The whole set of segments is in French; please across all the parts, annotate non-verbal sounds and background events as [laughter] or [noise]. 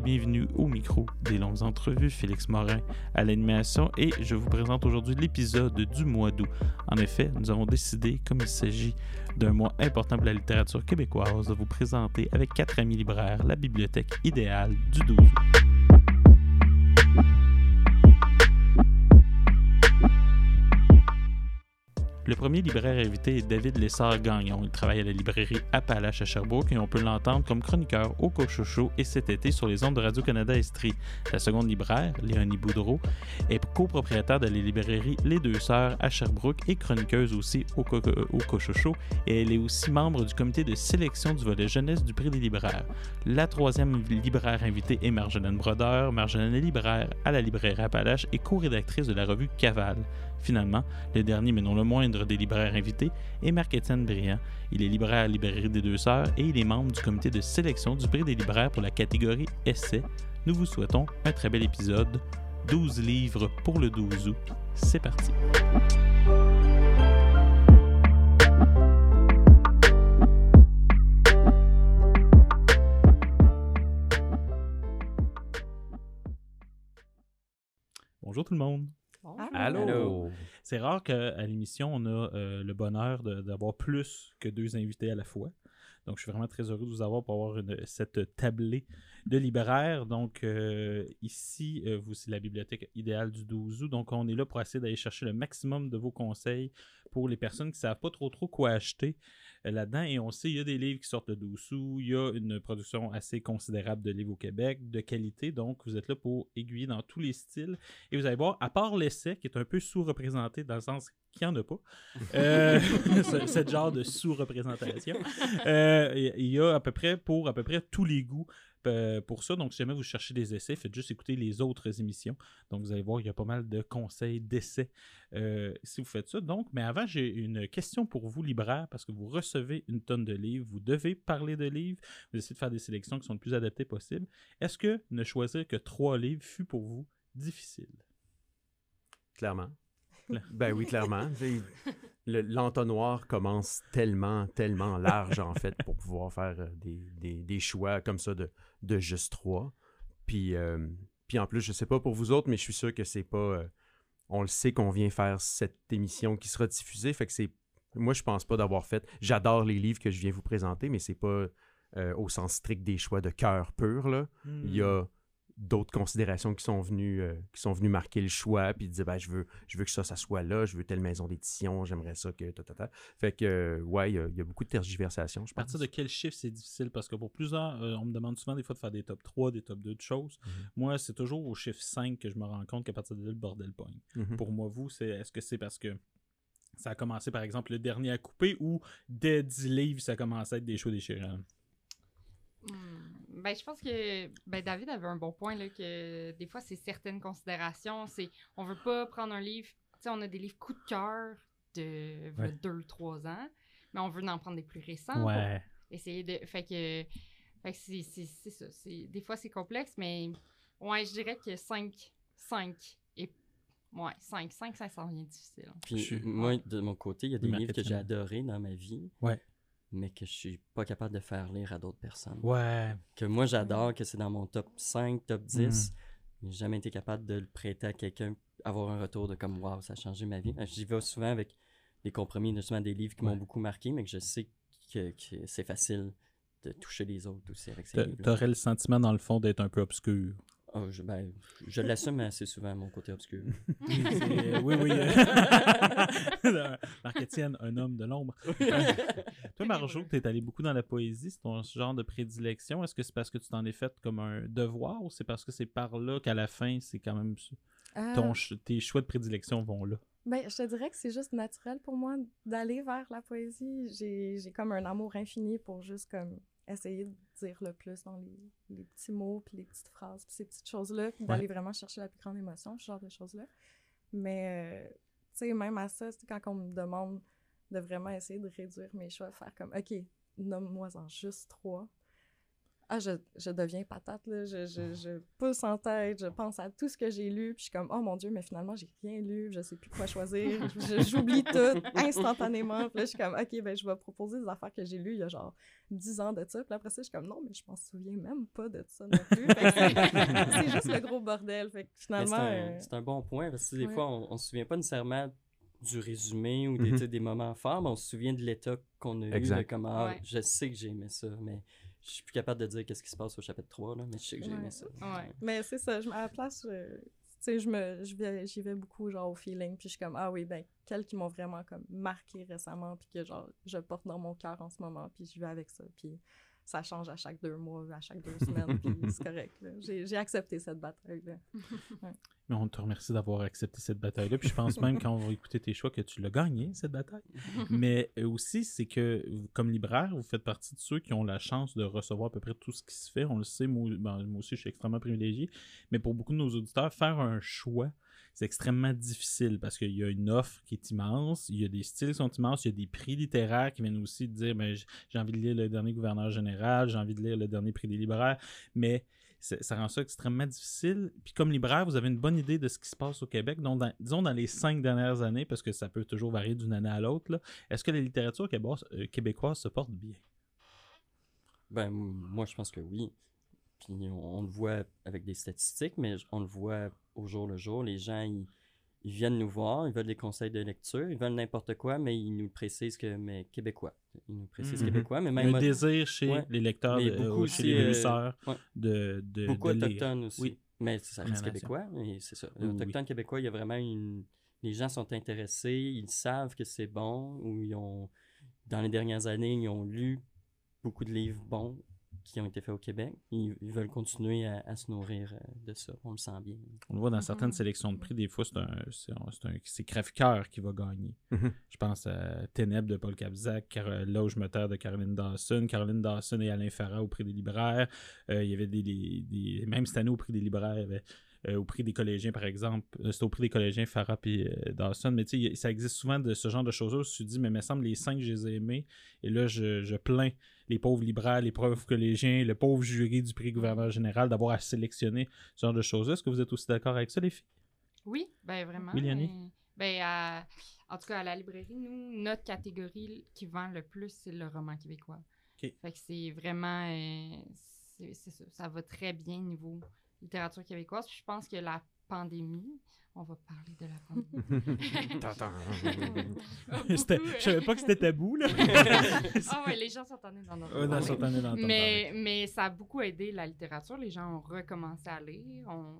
Bonjour et bienvenue au micro des longues entrevues. Félix Morin à l'animation et je vous présente aujourd'hui l'épisode du mois d'août. En effet, nous avons décidé, comme il s'agit d'un mois important pour la littérature québécoise, de vous présenter avec quatre amis libraires la bibliothèque idéale du 12 août. Le premier libraire invité est David Lessard-Gagnon. Il travaille à la librairie Appalache à Sherbrooke et on peut l'entendre comme chroniqueur au Cochocho et cet été sur les ondes de Radio-Canada Estrie. La seconde libraire, Léonie Boudreau, est copropriétaire de la librairie Les Deux Sœurs à Sherbrooke et chroniqueuse aussi au, Co- au Cochocho et elle est aussi membre du comité de sélection du volet jeunesse du prix des libraires. La troisième libraire invitée est Marjolaine Brodeur. Marjolaine est libraire à la librairie Appalache et co-rédactrice de la revue Caval. Finalement, le dernier, mais non le moindre des libraires invités, est Marc-Étienne Briand. Il est libraire à la librairie des Deux Sœurs et il est membre du comité de sélection du prix des libraires pour la catégorie Essai. Nous vous souhaitons un très bel épisode. 12 livres pour le 12 août. C'est parti. Bonjour tout le monde. Allô? C'est rare qu'à l'émission, on a euh, le bonheur de- d'avoir plus que deux invités à la fois. Donc, je suis vraiment très heureux de vous avoir pour avoir une- cette tablée de libraires. Donc, euh, ici, euh, vous, c'est la bibliothèque idéale du 12 août. Donc, on est là pour essayer d'aller chercher le maximum de vos conseils pour les personnes qui ne savent pas trop trop quoi acheter euh, là-dedans. Et on sait, il y a des livres qui sortent le 12 août. Il y a une production assez considérable de livres au Québec, de qualité. Donc, vous êtes là pour aiguiller dans tous les styles. Et vous allez voir, à part l'essai, qui est un peu sous-représenté dans le sens qu'il n'y en a pas, euh, [laughs] [laughs] ce, ce genre de sous-représentation, euh, il y a à peu près pour à peu près tous les goûts pour ça. Donc, si jamais vous cherchez des essais, faites juste écouter les autres émissions. Donc, vous allez voir, il y a pas mal de conseils d'essais euh, si vous faites ça. Donc, mais avant, j'ai une question pour vous, libraires, parce que vous recevez une tonne de livres, vous devez parler de livres, vous essayez de faire des sélections qui sont le plus adaptées possible. Est-ce que ne choisir que trois livres fut pour vous difficile? Clairement. Ben oui, clairement. Le- L'entonnoir commence tellement, tellement large, en fait, pour pouvoir faire euh, des, des- des choix comme ça de, de juste trois. Puis, euh, puis en plus, je sais pas pour vous autres, mais je suis sûr que c'est pas... euh, on le sait qu'on vient faire cette émission qui sera diffusée, fait que c'est... Moi, je pense pas d'avoir fait... J'adore les livres que je viens vous présenter, mais c'est pas euh, au sens strict des choix de cœur pur, là. il y a d'autres considérations qui sont venues euh, qui sont venues marquer le choix puis dire ben je veux je veux que ça ça soit là je veux telle maison d'édition j'aimerais ça que ta, ta, ta. fait que euh, ouais il y, a- il y a beaucoup de tergiversations je À partir pense de quel chiffre c'est difficile? Parce que pour plusieurs, euh, on me demande souvent des fois de faire des top 3, des top 2 de choses. Mhm. Moi, c'est toujours au chiffre 5 que je me rends compte qu'à partir de là, le bordel pogne. Mhm. Pour moi, vous, c'est est-ce que c'est parce que ça a commencé, par exemple, le dernier à couper ou dès 10 livres, ça commence à être des choix déchirants? Hmm. Ben, je pense que ben, David avait un bon point, là, que des fois, c'est certaines considérations. C'est, on veut pas prendre un livre, tu sais, on a des livres coup de cœur de Ouais. 2-3 ans, mais on veut en prendre des plus récents pour essayer de... Fait que, fait que c'est, c'est, c'est ça. C'est, des fois, c'est complexe, mais ouais, je dirais que 5, 5 et... Ouais, 5, 5, ça s'en vient difficile. Puis moi, de mon côté, il y a des livres que j'ai adorés dans ma vie, Ouais. Mais que je suis pas capable de faire lire à d'autres personnes. Ouais. Que moi, j'adore, que c'est dans mon top 5, top 10. mais J'ai jamais été capable de le prêter à quelqu'un, avoir un retour de comme, waouh, ça a changé ma vie. J'y vais souvent avec des compromis, justement des livres qui Ouais. m'ont beaucoup marqué, mais que je sais que, que c'est facile de toucher les autres aussi avec ces livres. T'aurais le sentiment, dans le fond, d'être un peu obscur. Oh, je ben, je l'assume assez souvent, mon côté obscur. [laughs] Oui, oui. euh, [laughs] [laughs] Marc-Étienne, un homme de l'ombre. Toi, Marjo, tu es allé beaucoup dans la poésie, c'est ton genre de prédilection. Est-ce que c'est parce que tu t'en es fait comme un devoir ou c'est parce que c'est par là qu'à la fin, c'est quand même Euh, ton ch- tes choix de prédilection vont là? ben, je te dirais que c'est juste naturel pour moi d'aller vers la poésie. J'ai j'ai comme un amour infini pour juste comme essayer de dire le plus dans les, les petits mots, puis les petites phrases, puis ces petites choses-là, puis d'aller vraiment chercher la plus grande émotion, ce genre de choses-là. Mais, euh, tu sais, même à ça, c'est quand on me demande de vraiment essayer de réduire mes choix, faire comme, OK, nomme-moi-en juste trois ah, je, je, deviens patate, là. Je, je, je, pousse en tête, je pense à tout ce que j'ai lu, puis je suis comme, oh mon Dieu, mais finalement, j'ai rien lu, je sais plus quoi choisir. [laughs] J'oublie tout instantanément. Puis là, je suis comme, OK, ben, je vais proposer des affaires que j'ai lues il y a genre 10 ans de ça. Puis après ça, je suis comme, non, mais je m'en souviens même pas de ça non plus. [laughs] c'est juste le gros bordel. Fait que finalement. C'est un, un, bon point, parce que des fois, on, ne se souvient pas nécessairement du résumé ou des, mm-hmm. des moments forts, mais on se souvient de l'état qu'on a eu, de comment ah, je sais que j'ai aimé ça, mais je suis plus capable de dire qu'est-ce qui se passe au chapitre 3, là, mais je sais que j'ai aimé ça. Ouais. Mais c'est ça, je, à la place, je, je me, j'y vais, beaucoup genre au feeling, puis je suis comme, ah oui, ben, quels qui m'ont vraiment comme marqué récemment, puis que genre, je porte dans mon cœur en ce moment, puis je vais avec ça, puis ça change à chaque deux mois, à chaque deux semaines, puis [laughs] c'est correct. J'ai accepté cette bataille-là. Mais on te remercie d'avoir accepté cette bataille-là. Puis je pense même, quand on va écouter tes choix, que tu l'as gagné, cette bataille. Mais euh, aussi, c'est que, comme libraire, vous faites partie de ceux qui ont la chance de recevoir à peu près tout ce qui se fait. On le sait, moi, ben, moi aussi, je suis extrêmement privilégié. Mais pour beaucoup de nos auditeurs, faire un choix, c'est extrêmement difficile parce qu'il y a une offre qui est immense, il y a des styles qui sont immenses, il y a des prix littéraires qui viennent aussi dire ben, j'ai envie de lire le dernier gouverneur général, j'ai envie de lire le dernier prix des libraires, mais ça rend ça extrêmement difficile. Puis comme libraire, vous avez une bonne idée de ce qui se passe au Québec, donc disons dans les cinq dernières années, parce que ça peut toujours varier d'une année à l'autre, est-ce que la littérature euh, québécoise se porte bien? Ben, moi, je pense que oui. Puis on, le voit avec des statistiques, mais on le voit au jour le jour. Les gens, ils, viennent nous voir, ils veulent des conseils de lecture, ils veulent n'importe quoi, mais ils nous précisent que, mais québécois. Ils nous précisent mm-hmm. québécois, mais même. Le désir chez les lecteurs, de, beaucoup chez les euh, de, de, Beaucoup autochtones aussi. Oui. Mais ça reste québécois, c'est ça. Autochtones québécois, il y a vraiment une. Les gens sont intéressés, ils savent que c'est bon, ou ils ont. Dans les dernières années, ils ont lu beaucoup de livres bons qui ont été faits au Québec. Ils, veulent continuer à, se nourrir euh, de ça. On le sent bien. On le voit dans certaines sélections de prix, des fois, c'est un, c'est Crève-Cœur qui va gagner. Mm-hmm. Je pense à Ténèbres de Paul Capzac, Là où je me terre de Caroline Dawson, Caroline Dawson et Alain Farah au prix des libraires. Euh, il y avait des, des, Même cette année au prix des libraires, il y avait euh, au prix des collégiens, par exemple. Euh, c'est au prix des collégiens, Farah et euh, Dawson. Mais tu sais, ça existe souvent de ce genre de choses-là. Tu te dis, mais il me semble les cinq, je les ai aimés. Et là, je, plains les pauvres libraires, les pauvres collégiens, le pauvre jury du prix gouverneur général d'avoir à sélectionner ce genre de choses-là. Est-ce que vous êtes aussi d'accord avec ça, les filles? Oui, ben vraiment. Oui, Ben, en tout cas, à la librairie, nous, notre catégorie qui vend le plus, c'est le roman québécois. Fait que c'est vraiment. c'est ça, ça va très bien niveau littérature québécoise. je pense que la pandémie, on va parler de la pandémie. [laughs] je savais pas que c'était tabou, là. [laughs] ah ouais, les gens sont tannés dans notre mais, mais ça a beaucoup aidé la littérature. Les gens ont recommencé à lire, ont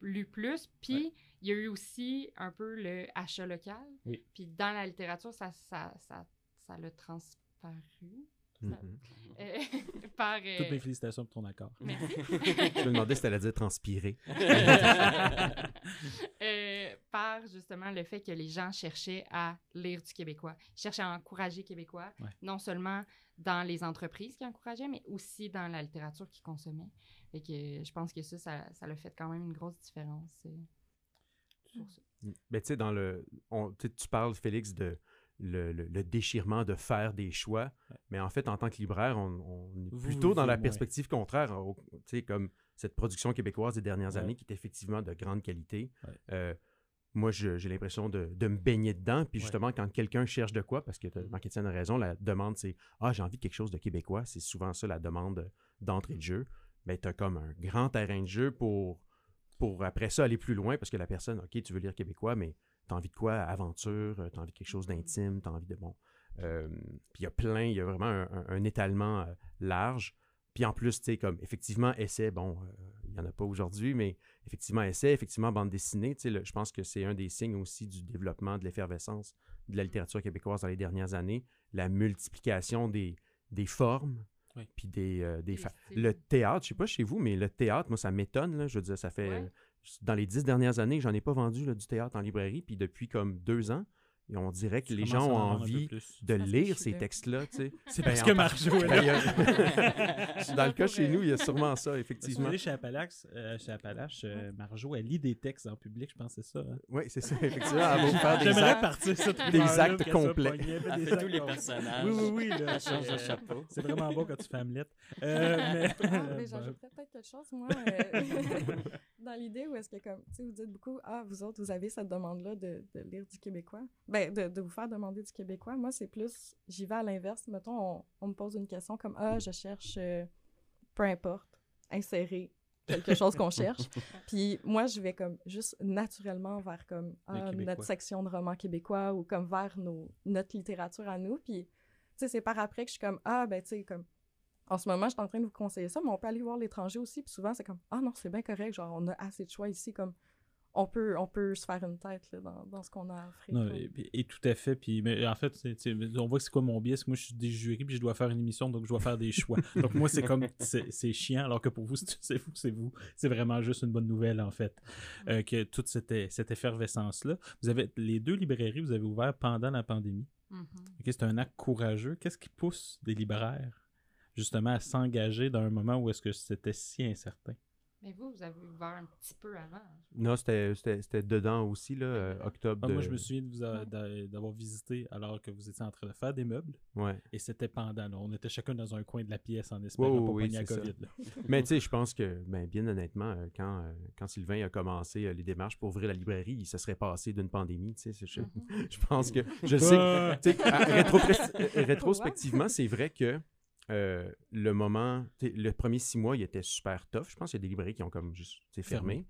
lu plus. Puis, il y a eu aussi un peu le achat local. Puis, dans la littérature, ça, ça, ça, ça l'a transparu. Mm-hmm. Euh, [laughs] par, euh, Toutes mes félicitations pour ton accord. Merci. [laughs] je me demandais si tu allais dire transpirer. [laughs] Euh, par justement le fait que les gens cherchaient à lire du québécois, cherchaient à encourager québécois, non seulement dans les entreprises qui encourageaient, mais aussi dans la littérature qu'ils consommaient. Et que je pense que ça, ça, ça a fait quand même une grosse différence. Pour ça. Mais tu sais, dans le. tu parles, Félix, de le, déchirement de faire des choix. Mais en fait, en tant que libraire, on, est plutôt dans la perspective contraire, sais comme cette production québécoise des dernières années qui est effectivement de grande qualité. Euh, moi, j'ai l'impression de, me baigner dedans. Puis justement, quand quelqu'un cherche de quoi, parce que Marc-Étienne a raison, la demande, c'est Ah, j'ai envie de quelque chose de québécois. C'est souvent ça la demande d'entrée de jeu. Mais tu as comme un grand terrain de jeu pour, pour après ça aller plus loin, parce que la personne, OK, tu veux lire québécois, mais t'as envie de quoi? Aventure, euh, t'as envie de quelque chose d'intime, t'as envie de bon. Euh, puis il y a plein, il y a vraiment un, étalement euh, large. Puis en plus, tu sais, comme effectivement, essai, bon, il n'y en a pas aujourd'hui, mais effectivement, essai, effectivement, bande dessinée, tu sais, je pense que c'est un des signes aussi du développement de l'effervescence de la littérature québécoise dans les dernières années, la multiplication des, des formes, puis des, des le théâtre, je sais pas chez vous, mais le théâtre, moi, ça m'étonne, je veux dire, ça fait dans les dix dernières années, j'en ai pas vendu du théâtre en librairie, puis depuis comme deux ans, on dirait que les gens ont envie de lire ces textes-là. C'est parce que [laughs] Marjo est ben, là. [laughs] Dans le cas chez nous, il y a sûrement ça, effectivement. Vous chez Appalache, euh, chez Appalache euh, Marjo, elle lit des textes en public, je pense que c'est ça. Hein. Oui, c'est ça, effectivement. Elle va faire [laughs] des J'aimerais actes, partir ça des actes complets. Elle fait tous les personnages. Oui, oui, oui. Elle change de chapeau. C'est vraiment beau quand tu fais Hamlet. Euh, mais... Ah, mais j'ajouterais peut-être quelque chose, moi, dans l'idée où est-ce que, comme, tu sais, vous dites beaucoup, ah, vous autres, vous avez cette demande-là de, de lire du québécois. Ben, de, de vous faire demander du québécois. Moi, c'est plus, j'y vais à l'inverse. Mettons, on, me pose une question comme Ah, je cherche, euh, peu importe, insérer quelque chose qu'on cherche. [laughs] Puis moi, je vais comme juste naturellement vers comme ah, notre section de romans québécois ou comme vers nos, notre littérature à nous. Puis, tu sais, c'est par après que je suis comme Ah, ben, tu sais, comme en ce moment, je suis en train de vous conseiller ça, mais on peut aller voir l'étranger aussi. Puis souvent, c'est comme Ah non, c'est bien correct, genre, on a assez de choix ici. Comme on peut, on peut se faire une tête là, dans, dans, ce qu'on a à offrir. et, tout à fait. Puis, mais en fait, on voit que c'est quoi mon biais. Moi, je suis des jurys, puis je dois faire une émission, donc je dois faire des choix. [laughs] donc, moi, c'est comme, c'est chiant, alors que pour vous, c'est vous, c'est vous. C'est vraiment juste une bonne nouvelle, en fait, euh, que toute cette, cette effervescence-là. Vous avez, les deux librairies, vous avez ouvert pendant la pandémie. Mm c'est un acte courageux. Qu'est-ce qui pousse des libraires, justement, à s'engager dans un moment où est-ce que c'était si incertain? Mais vous, vous avez ouvert un petit peu avant. Non, c'était dedans aussi, là, euh, octobre. Ah, moi, je me souviens d'avoir visité alors que vous étiez en train de faire des meubles. Ouais. Et c'était pendant. On était chacun dans un coin de la pièce en espérant pour oui, la COVID. [laughs] Mais tu sais, je pense que, ben, bien honnêtement, euh, quand, euh, quand Sylvain a commencé les démarches pour ouvrir la librairie, il se serait passé d'une pandémie. Je, je, mm-hmm. [laughs] je pense que. Je sais. [laughs] rétrospectivement, c'est vrai que euh, le moment, le premier six mois, il était super tough. Je pense qu'il y a des librairies qui ont comme juste fermé.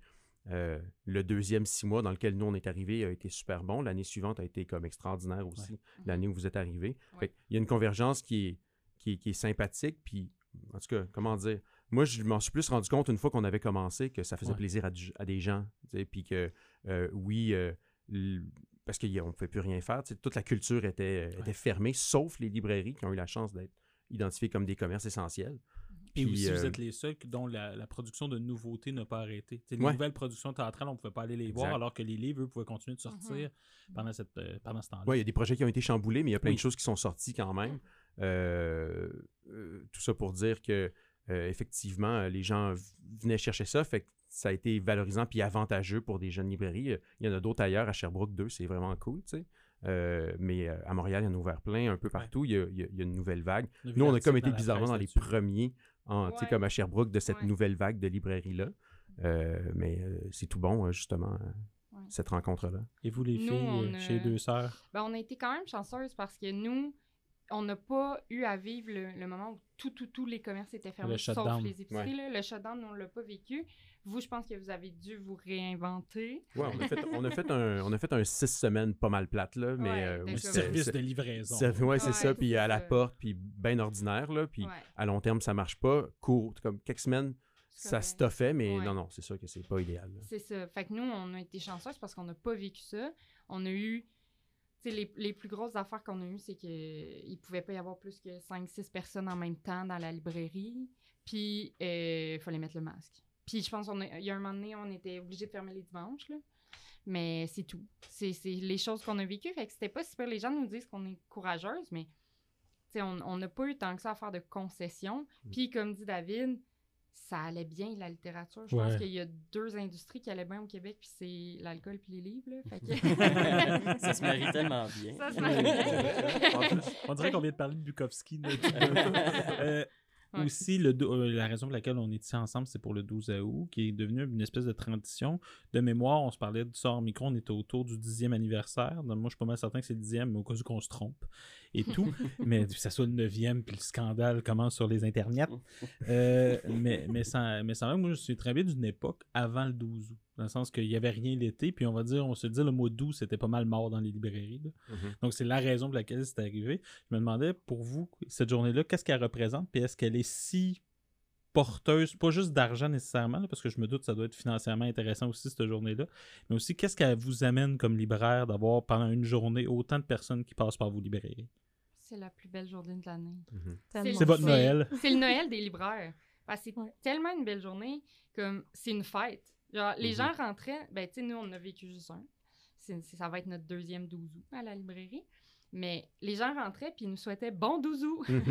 Euh, le deuxième six mois dans lequel nous on est arrivé a été super bon. L'année suivante a été comme extraordinaire aussi, l'année où vous êtes arrivé. il y a une convergence qui est, qui est, sympathique. Puis, en tout cas, comment dire, moi je m'en suis plus rendu compte une fois qu'on avait commencé que ça faisait plaisir à, des gens. Puis que euh, oui, parce qu'on ne pouvait plus rien faire. Toute la culture était, était fermée, sauf les librairies qui ont eu la chance d'être identifiés comme des commerces essentiels. Et aussi, vous euh, êtes les seuls dont la, production de nouveautés n'a pas arrêté. les nouvelles productions théâtrales, on ne pouvait pas aller les voir, alors que les livres, eux, pouvaient continuer de sortir mhm. pendant, cette, euh, pendant ce temps-là. Oui, il y a des projets qui ont été chamboulés, mais il y a plein de choses qui sont sorties quand même. Euh, tout ça pour dire que, effectivement, les gens venaient chercher ça, fait que ça a été valorisant puis avantageux pour des jeunes librairies. Il y en a d'autres ailleurs, à Sherbrooke 2, c'est vraiment cool, tu sais. Euh, mais euh, à Montréal, il y en a ouvert plein, un peu partout. Il, y a, une nouvelle vague. Nous, on a comme été bizarrement dans les premiers, en, comme à Sherbrooke, de cette nouvelle vague de librairie-là. Euh, mais c'est tout bon, justement, cette rencontre-là. Et vous, les filles, chez Deux Sœurs? Ben, on a été quand même chanceuses parce que nous, on n'a pas eu à vivre le, moment où tout, tout, tous les commerces étaient fermés, sauf les épiceries. Le shutdown, on ne l'a pas vécu. Vous, je pense que vous avez dû vous réinventer. Oui, on a fait, on a [laughs] fait, un, on a fait un six semaines pas mal plate, là, mais... Euh, service de livraison. Oui, c'est ça, puis à la porte, puis bien ordinaire, là, puis à long terme, ça marche pas. Court, comme quelques semaines, ça stuffait, mais non, non, c'est sûr que c'est pas idéal. C'est ça. Fait que nous, on a été chanceux parce qu'on n'a pas vécu ça. On a eu... Les, les, plus grosses affaires qu'on a eues, c'est qu'il ne pouvait pas y avoir plus que 5-6 personnes en même temps dans la librairie. Puis, il euh, fallait mettre le masque. Puis je pense qu'il y a un moment donné, on était obligé de fermer les dimanches, là. Mais c'est tout. C'est les choses qu'on a vécues. Fait que c'était pas super. Les gens nous disent qu'on est courageuse, mais on n'a pas eu tant que ça à faire de concessions. Mm. Puis comme dit David, ça allait bien la littérature. Je pense qu'il y a deux industries qui allaient bien au Québec, puis c'est l'alcool puis les livres. Là. Fait que... [laughs] ça se marie tellement bien. Ça se marie bien. [laughs] on dirait qu'on vient de parler de Bukowski. [laughs] euh, aussi, le, euh, la raison pour laquelle on est ici ensemble, c'est pour le 12 août, qui est devenu une espèce de tradition. De mémoire, on se parlait du sort micro, on était autour du dixième anniversaire. Donc, moi, je suis pas mal certain que c'est le dixième, mais au cas où qu'on se trompe et tout. [laughs] mais ça soit le neuvième, puis le scandale commence sur les internets. [laughs] Euh, mais, mais, sans, mais sans moi, je suis très bien d'une époque avant le 12 août dans le sens qu'il n'y avait rien l'été, puis on va dire, on se dit le mois d'août, c'était pas mal mort dans les librairies. Mm-hmm. Donc c'est la raison pour laquelle c'est arrivé. Je me demandais, pour vous, cette journée-là, qu'est-ce qu'elle représente, puis est-ce qu'elle est si porteuse, pas juste d'argent nécessairement, parce que je me doute que ça doit être financièrement intéressant aussi cette journée-là, mais aussi qu'est-ce qu'elle vous amène comme libraire d'avoir pendant une journée autant de personnes qui passent par vos librairies? C'est la plus belle journée de l'année. Mm-hmm. C'est votre Noël. C'est le Noël des libraires. c'est tellement une belle journée, comme c'est une fête. Genre, les gens rentraient, ben, tu sais, nous, on a vécu juste un. ça va être notre deuxième 12 août à la librairie. Mais les gens rentraient puis ils nous souhaitaient bon douzou. [laughs] c'est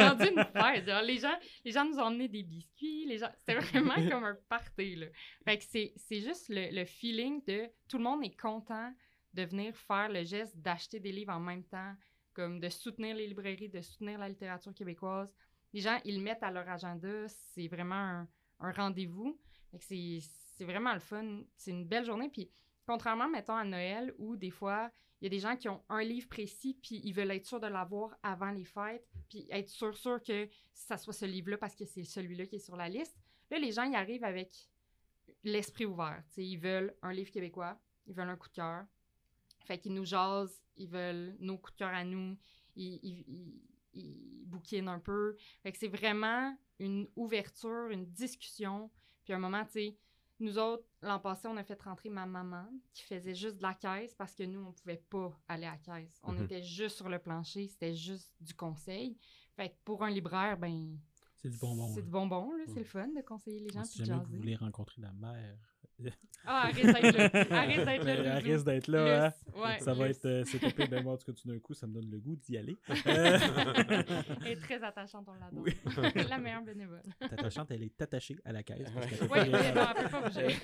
rendu une fête. les, gens, les gens nous ont emmené des biscuits. Les gens, c'était vraiment [laughs] comme un party. Là. Fait que c'est juste le, le, feeling de tout le monde est content de venir faire le geste d'acheter des livres en même temps, comme de soutenir les librairies, de soutenir la littérature québécoise. Les gens, ils le mettent à leur agenda. C'est vraiment un, un rendez-vous. C'est vraiment le fun. C'est une belle journée. Puis Contrairement, mettons, à Noël, où des fois, il y a des gens qui ont un livre précis, puis ils veulent être sûrs de l'avoir avant les fêtes, puis être sûr, sûr que ça soit ce livre-là parce que c'est celui-là qui est sur la liste. Là, les gens y arrivent avec l'esprit ouvert. ils veulent un livre québécois, ils veulent un coup de cœur. Fait qu'ils nous jasent, ils veulent nos coups de cœur à nous, ils, ils, ils, bouquinent un peu. Fait que c'est vraiment une ouverture, une discussion. Puis un moment, tu sais, nous autres, l'an passé, on a fait rentrer ma maman qui faisait juste de la caisse parce que nous, on pouvait pas aller à la caisse. On mhm. était juste sur le plancher, c'était juste du conseil. Fait que pour un libraire, ben. C'est du bonbon. C'est du bonbon, C'est le fun de conseiller les gens. Si jamais vous voulez rencontrer la mère ah, arrête d'être là. [laughs] Arrête d'être là. Arrête d'être là. Hein. Ouais, ça va être. Euh, c'est ben, moi, en tout cas, tout d'un coup, ça me donne le goût d'y aller. [laughs] Euh... elle est très attachante, on l'adore. [laughs] la meilleure bénévole. attachante, elle est attachée à la caisse. oui, elle ne peut pas bouger.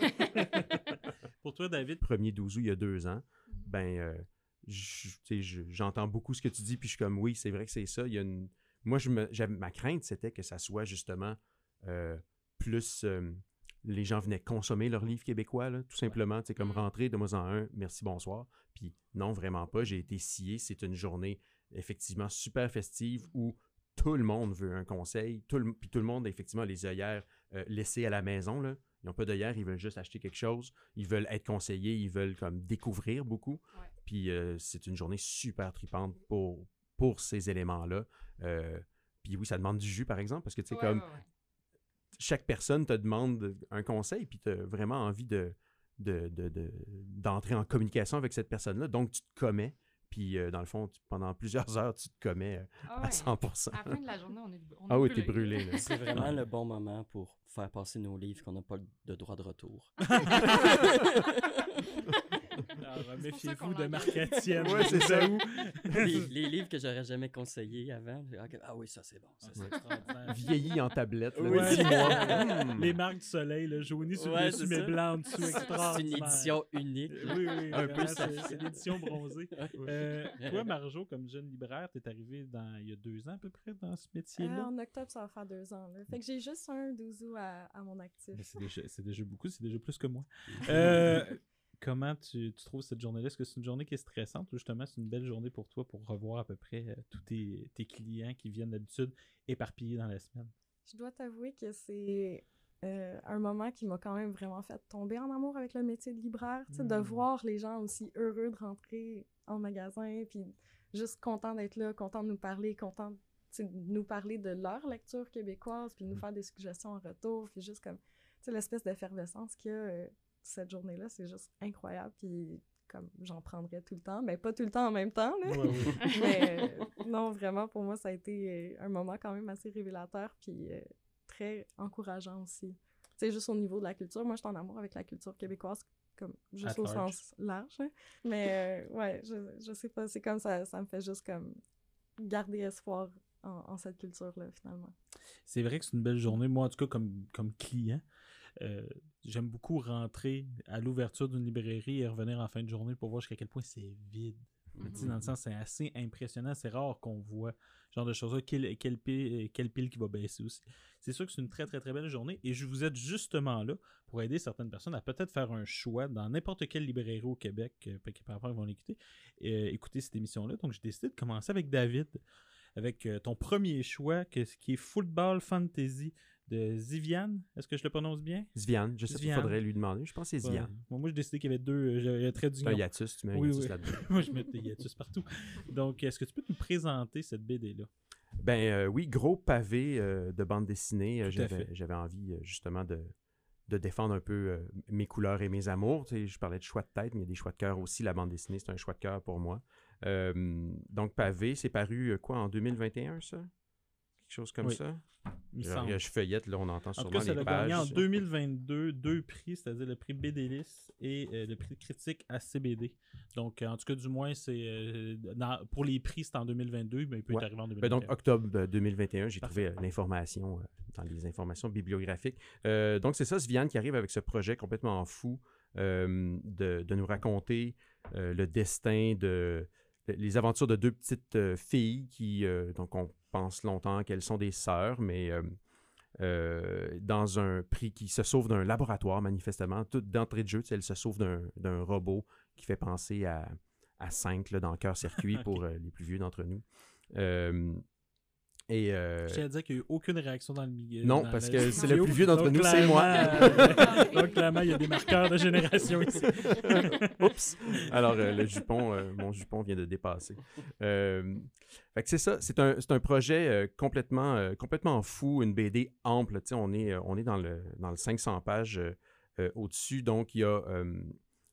Pour toi, David. Premier 12 août, il y a deux ans, mm-hmm. ben, euh, j'entends beaucoup ce que tu dis, puis je suis comme, oui, c'est vrai que c'est ça. Il y a une... Moi, je me, ma crainte, c'était que ça soit justement euh, plus. Les gens venaient consommer leurs livres québécois, tout simplement. C'est comme mm. rentrer de moi en un, merci, bonsoir. Puis non, vraiment pas. J'ai été scié. C'est une journée effectivement super festive où tout le monde veut un conseil. Tout le, puis tout le monde, effectivement, les œillères euh, laissées à la maison. Là. Ils n'ont pas d'œillères, ils veulent juste acheter quelque chose. Ils veulent être conseillés, ils veulent comme découvrir beaucoup. Puis euh, c'est une journée super tripante pour, pour ces éléments-là. Euh, puis oui, ça demande du jus, par exemple, parce que tu sais, comme chaque personne te demande un conseil, puis tu as vraiment envie de, d'entrer en communication avec cette personne-là. Donc, tu te commets. Puis, euh, dans le fond, pendant plusieurs heures, tu te commets euh, ah à 100 À la fin de la journée, on est, on Ah oui, t'es brûlé. C'est vraiment le bon moment pour faire passer nos livres qu'on n'a pas de droit de retour. [laughs] [laughs] méfiez-vous de Marc Etienne. ouais, c'est ça. les, livres que j'aurais jamais conseillés avant. Ah oui, ça c'est bon. Ça, Vieilli en tablette. [laughs] Hmm. Les marques du soleil, le jauni sur le dessus, mais blanc en dessous. C'est une édition unique. Oui, oui. Un peu C'est l'édition bronzée. [laughs] Euh, toi, Marjo, comme jeune libraire, t'es arrivé dans, il y a deux ans à peu près dans ce métier-là? Euh, en octobre, ça va faire deux ans. Fait que j'ai juste un 12 août à, à mon actif. C'est déjà, déjà, beaucoup, c'est déjà plus que moi. [laughs] Euh, Comment tu, trouves cette journée-là? Est-ce que c'est une journée qui est stressante ou justement c'est une belle journée pour toi pour revoir à peu près euh, tous tes, clients qui viennent d'habitude éparpillés dans la semaine? Je dois t'avouer que c'est euh, un moment qui m'a quand même vraiment fait tomber en amour avec le métier de libraire, de mmh. voir les gens aussi heureux de rentrer en magasin, puis juste contents d'être là, contents de nous parler, contents de nous parler de leur lecture québécoise, puis de nous mmh. faire des suggestions en retour, puis juste comme l'espèce d'effervescence qu'il y a euh, cette journée-là, c'est juste incroyable. Puis comme j'en prendrais tout le temps, mais pas tout le temps en même temps. [laughs] mais euh, non, vraiment, pour moi, ça a été euh, un moment quand même assez révélateur, puis euh, très encourageant aussi. Sais, juste au niveau de la culture, moi, je suis en amour avec la culture québécoise, comme juste au sens large. Hein. Mais ouais, je, je sais pas, c'est comme ça, ça me fait juste comme garder espoir en, en cette culture-là, finalement. C'est vrai que c'est une belle journée. Moi, en tout cas, comme, comme client, euh, j'aime beaucoup rentrer à l'ouverture d'une librairie et revenir en fin de journée pour voir jusqu'à quel point c'est vide. Dans le sens, c'est assez impressionnant. C'est rare qu'on voit ce genre de choses-là. Quelle, pile, quelle pile qui va baisser aussi. C'est sûr que c'est une très, très, très belle journée. Et je vous aide justement là pour aider certaines personnes à peut-être faire un choix dans n'importe quelle librairie au Québec. Euh, qui par rapport, ils vont l'écouter. Euh, écouter cette émission-là. Donc, j'ai décidé de commencer avec David. Avec ton premier choix, qui est Football Fantasy de Zivian. Est-ce que je le prononce bien? Zivian. Je sais qu'il faudrait lui demander. Je pense que c'est Zivian. moi, j'ai décidé qu'il y avait deux. Euh, J'avais trait d'union. Un hiatus, tu mets un hiatus là-dedans. [laughs] moi, je mettais hiatus partout. Donc, est-ce que tu peux nous présenter cette BD-là? Ben euh, oui, gros pavé euh, de bande dessinée. J'avais envie justement de, de défendre un peu mes couleurs et mes amours. Tu sais, je parlais de choix de tête, mais il y a des choix de cœur aussi. La bande dessinée, c'est un choix de cœur pour moi. donc, pavé, c'est paru quoi en 2021, ça? Quelque chose comme ça? Je, je, feuillette, là, on entend sûrement en tout cas, ça a gagné en 2022 deux prix, c'est-à-dire le prix BDLIS et euh, le prix critique à CBD. Donc, en tout cas, du moins, c'est euh, pour les prix, c'est en 2022, mais il peut être arrivé en 2021. Ben, donc, octobre 2021, j'ai trouvé l'information dans les informations bibliographiques. donc, c'est ça, Sviane qui arrive avec ce projet complètement fou de, de, nous raconter le destin de les aventures de deux petites euh, filles qui, euh, donc on pense longtemps qu'elles sont des sœurs, mais euh, dans un prix qui se sauve d'un laboratoire, manifestement. Toute d'entrée de jeu, elles se sauvent d'un robot qui fait penser à, à 5 dans Cœur Circuit [laughs] pour les plus vieux d'entre nous. Et euh... Je tiens à dire qu'il n'y a eu aucune réaction dans le milieu. Non, parce que c'est le plus vieux d'entre nous, c'est moi. [laughs] donc, clairement, il y a des marqueurs de génération ici. [laughs] Oups! Alors, euh, le jupon, euh, mon jupon vient de dépasser. Euh, fait que c'est ça, c'est un, un, projet complètement, complètement fou, une BD ample. On est, on est dans le, dans le 500 pages au-dessus, donc il y a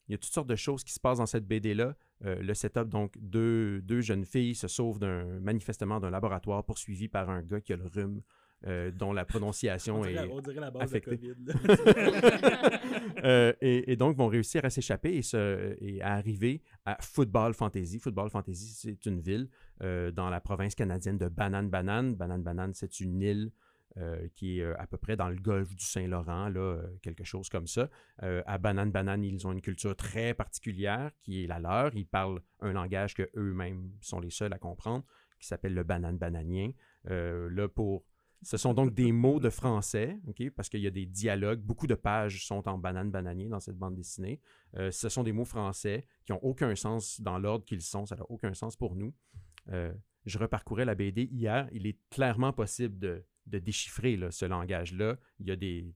il y a toutes sortes de choses qui se passent dans cette BD-là. Euh, le setup, donc, deux, deux, jeunes filles se sauvent d'un, manifestement d'un laboratoire poursuivi par un gars qui a le rhume. Euh, dont la prononciation [laughs] est on dirait la base affectée. De [laughs] euh, et, et, donc vont réussir à s'échapper et, se, et à arriver à Football Fantasy. Football Fantasy, c'est une ville dans la province canadienne de Banane Banane. Banane Banane, c'est une île euh, qui est euh, à peu près dans le golfe du Saint-Laurent, là, euh, quelque chose comme ça. à Banane Banane, ils ont une culture très particulière qui est la leur. Ils parlent un langage que eux-mêmes sont les seuls à comprendre, qui s'appelle le banane bananien. là, pour ce sont donc des mots de français, ok, parce qu'il y a des dialogues. Beaucoup de pages sont en banane bananier dans cette bande dessinée. ce sont des mots français qui n'ont aucun sens dans l'ordre qu'ils sont. Ça n'a aucun sens pour nous. je reparcourais la BD hier. Il est clairement possible de de déchiffrer ce langage-là. Il y a des.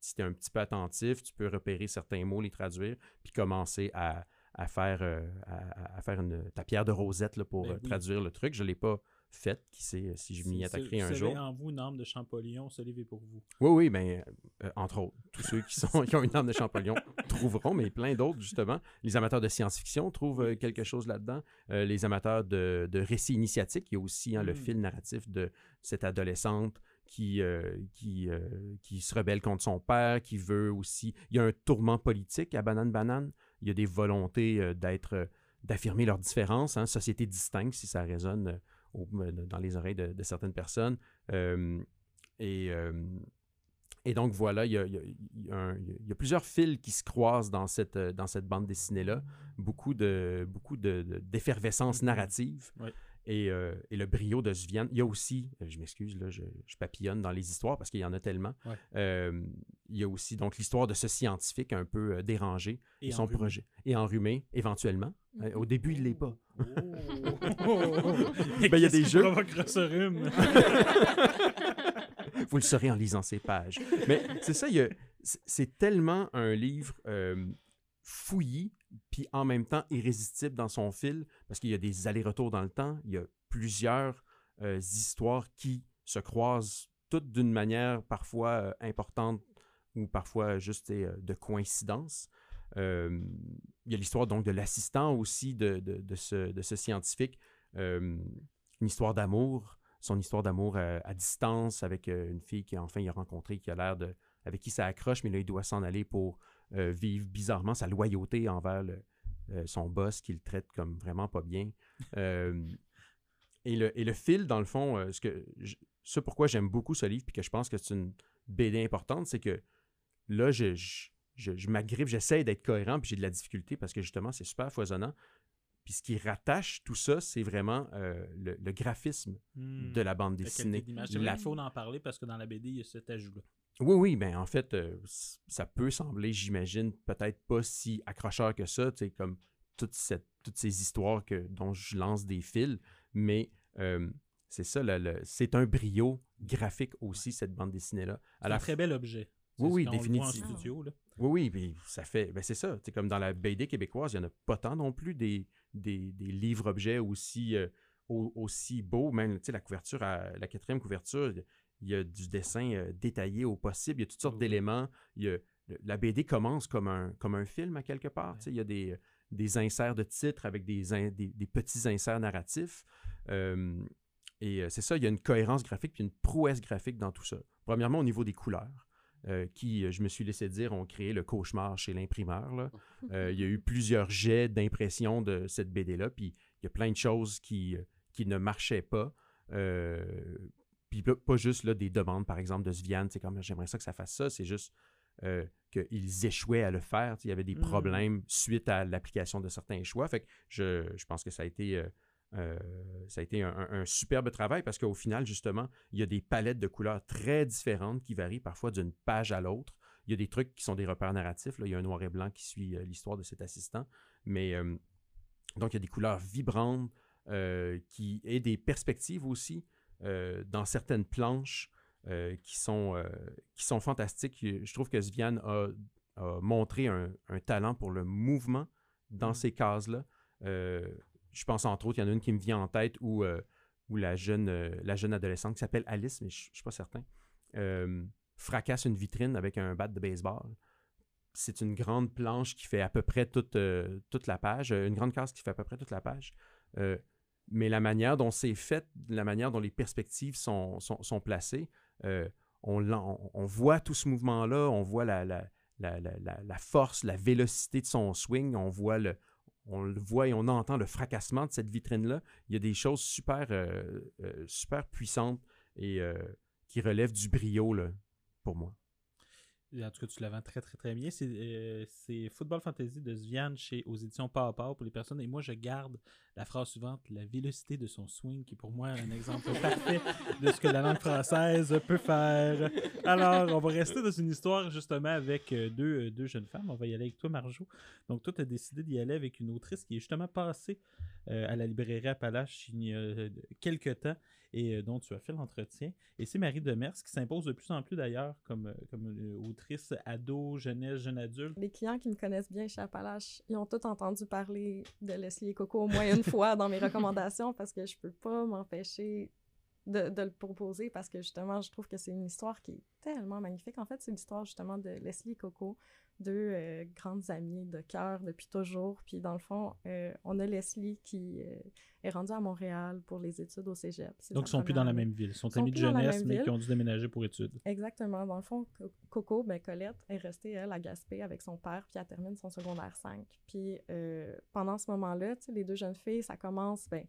Si tu es un petit peu attentif, tu peux repérer certains mots, les traduire, puis commencer à, faire, euh, à, faire une, ta pierre de rosette là, pour ben euh, traduire le truc. Je ne l'ai pas faite, qui sait euh, si je m'y attaquerai un jour. en vous une arme de Champollion, ce livre est pour vous. Oui, oui, bien, entre autres, tous ceux qui, sont, [laughs] qui ont une arme de Champollion trouveront, mais plein d'autres, justement. Les amateurs de science-fiction trouvent quelque chose là-dedans. les amateurs de, de récits initiatiques, il y a aussi hein, le mm. fil narratif de cette adolescente qui, euh, qui, euh, qui se rebelle contre son père, qui veut aussi... Il y a un tourment politique à Banane Banane. Il y a des volontés euh, d'être d'affirmer leurs différences, hein, société distincte, si ça résonne dans les oreilles de, certaines personnes. et, et donc voilà, il y, a, il, y a plusieurs fils qui se croisent dans cette, dans cette bande dessinée-là. Beaucoup de beaucoup d'effervescence de, narrative. Euh, et, le brio de Sviane. Il y a aussi, euh, je m'excuse, là, je, papillonne dans les histoires parce qu'il y en a tellement. Euh, il y a aussi donc l'histoire de ce scientifique un peu dérangé et, son projet. Et enrhumé, éventuellement. au début, il ne l'est pas. Oh. [laughs] [laughs] ben, il y a des jeux. [laughs] Vous le saurez en lisant ces pages. Mais c'est ça, c'est tellement un livre fouillis, puis en même temps irrésistible dans son fil, parce qu'il y a des allers-retours dans le temps, il y a plusieurs euh, histoires qui se croisent toutes d'une manière parfois euh, importante ou parfois juste euh, de coïncidence. il y a l'histoire donc de l'assistant aussi de, de, ce, de, ce, scientifique, une histoire d'amour, son histoire d'amour à, distance avec une fille qui enfin il a rencontré, qui a l'air de avec qui ça accroche, mais là il doit s'en aller pour euh, vivre bizarrement sa loyauté envers euh, son boss qui le traite comme vraiment pas bien. [laughs] Euh, et, le, et le fil, dans le fond, ce, que ce pourquoi j'aime beaucoup ce livre, puis que je pense que c'est une BD importante, c'est que là, je, je, m'agrippe, j'essaie d'être cohérent, puis j'ai de la difficulté parce que justement, c'est super foisonnant. Puis ce qui rattache tout ça, c'est vraiment le, graphisme de hmm. la bande dessinée. Il faut en parler parce que dans la BD, il y a cet ajout-là. Oui, oui, ben en fait, euh, ça peut sembler, j'imagine, peut-être pas si accrocheur que ça, tu sais, comme toute cette, toutes ces histoires que, dont je lance des fils, mais euh, c'est ça, c'est un brio graphique aussi, cette bande dessinée-là. C'est un très bel objet. Oui, oui, définitivement. Oui, oui, ça fait, ben c'est ça, c'est comme dans la BD québécoise, il n'y en a pas tant non plus des, des, livres-objets aussi, euh, aussi beaux, même, tu sais, la couverture, la quatrième couverture, il y a du dessin euh, détaillé au possible, il y a toutes sortes d'éléments. la BD commence comme un, comme un film à quelque part. Il y a des, des inserts de titres avec des, des, petits inserts narratifs. Euh, et c'est ça, il y a une cohérence graphique puis une prouesse graphique dans tout ça. Premièrement, au niveau des couleurs. qui, je me suis laissé dire, ont créé le cauchemar chez l'imprimeur. [laughs] il y a eu plusieurs jets d'impression de cette BD-là, puis il y a plein de choses qui, qui ne marchaient pas. Puis pas juste là, des demandes, par exemple, de Sviane, c'est comme j'aimerais ça que ça fasse ça, c'est juste euh, qu'ils échouaient à le faire. Il y avait des mmh. problèmes suite à l'application de certains choix. Fait que je, pense que ça a été, euh, euh, ça a été un, superbe travail parce qu'au final, justement, il y a des palettes de couleurs très différentes qui varient parfois d'une page à l'autre. Il y a des trucs qui sont des repères narratifs. Là. Il y a un noir et blanc qui suit l'histoire de cet assistant. Mais donc, il y a des couleurs vibrantes qui, et des perspectives aussi dans certaines planches. Euh, qui, sont, euh, qui sont fantastiques. Je trouve que Svian a, montré un, talent pour le mouvement dans mm. ces cases-là. Euh, je pense entre autres, il y en a une qui me vient en tête où, où la, jeune, la jeune adolescente qui s'appelle Alice, mais je ne suis pas certain, fracasse une vitrine avec un bat de baseball. C'est une grande planche qui fait à peu près toute, toute la page, une grande case qui fait à peu près toute la page mais la manière dont c'est fait, la manière dont les perspectives sont, sont, sont placées, euh, on, voit tout ce mouvement-là, on voit la, la, force, la vélocité de son swing, on voit le, on le voit et on entend le fracassement de cette vitrine-là. Il y a des choses super, euh, euh, super puissantes et qui relèvent du brio pour moi. En tout cas, tu la vends très, très, très bien. C'est euh, Football Fantasy de Svian chez, aux éditions Power Power pour les personnes. Et moi, je garde la phrase suivante la vélocité de son swing, qui est pour moi un exemple [laughs] parfait de ce que la langue française peut faire. Alors, on va rester dans une histoire justement avec euh, deux, euh, deux jeunes femmes. On va y aller avec toi, Marjo. Donc, toi, tu as décidé d'y aller avec une autrice qui est justement passée à la librairie Appalache il y a quelques temps et euh, dont tu as fait l'entretien. Et c'est Marie Demers qui s'impose de plus en plus d'ailleurs comme, euh, comme euh, autrice ado, jeunesse, jeune adulte. Les clients qui me connaissent bien chez Appalache, ils ont tous entendu parler de Leslie et Coco au moins une fois dans mes recommandations [laughs] parce que je peux pas m'empêcher de, de, le proposer parce que justement, je trouve que c'est une histoire qui est tellement magnifique. En fait, c'est l'histoire justement de Leslie et Coco, deux euh, grandes amies de cœur depuis toujours. Puis dans le fond, euh, on a Leslie qui euh, est rendue à Montréal pour les études au cégep. Donc, ils sont plus dans la même ville. Ils sont, amis de jeunesse, mais qui ont dû déménager pour études. Exactement. Dans le fond, Coco, ben, Colette, est restée, elle, à Gaspé avec son père, puis elle termine son secondaire 5. Puis pendant ce moment-là, les deux jeunes filles, ça commence, ben,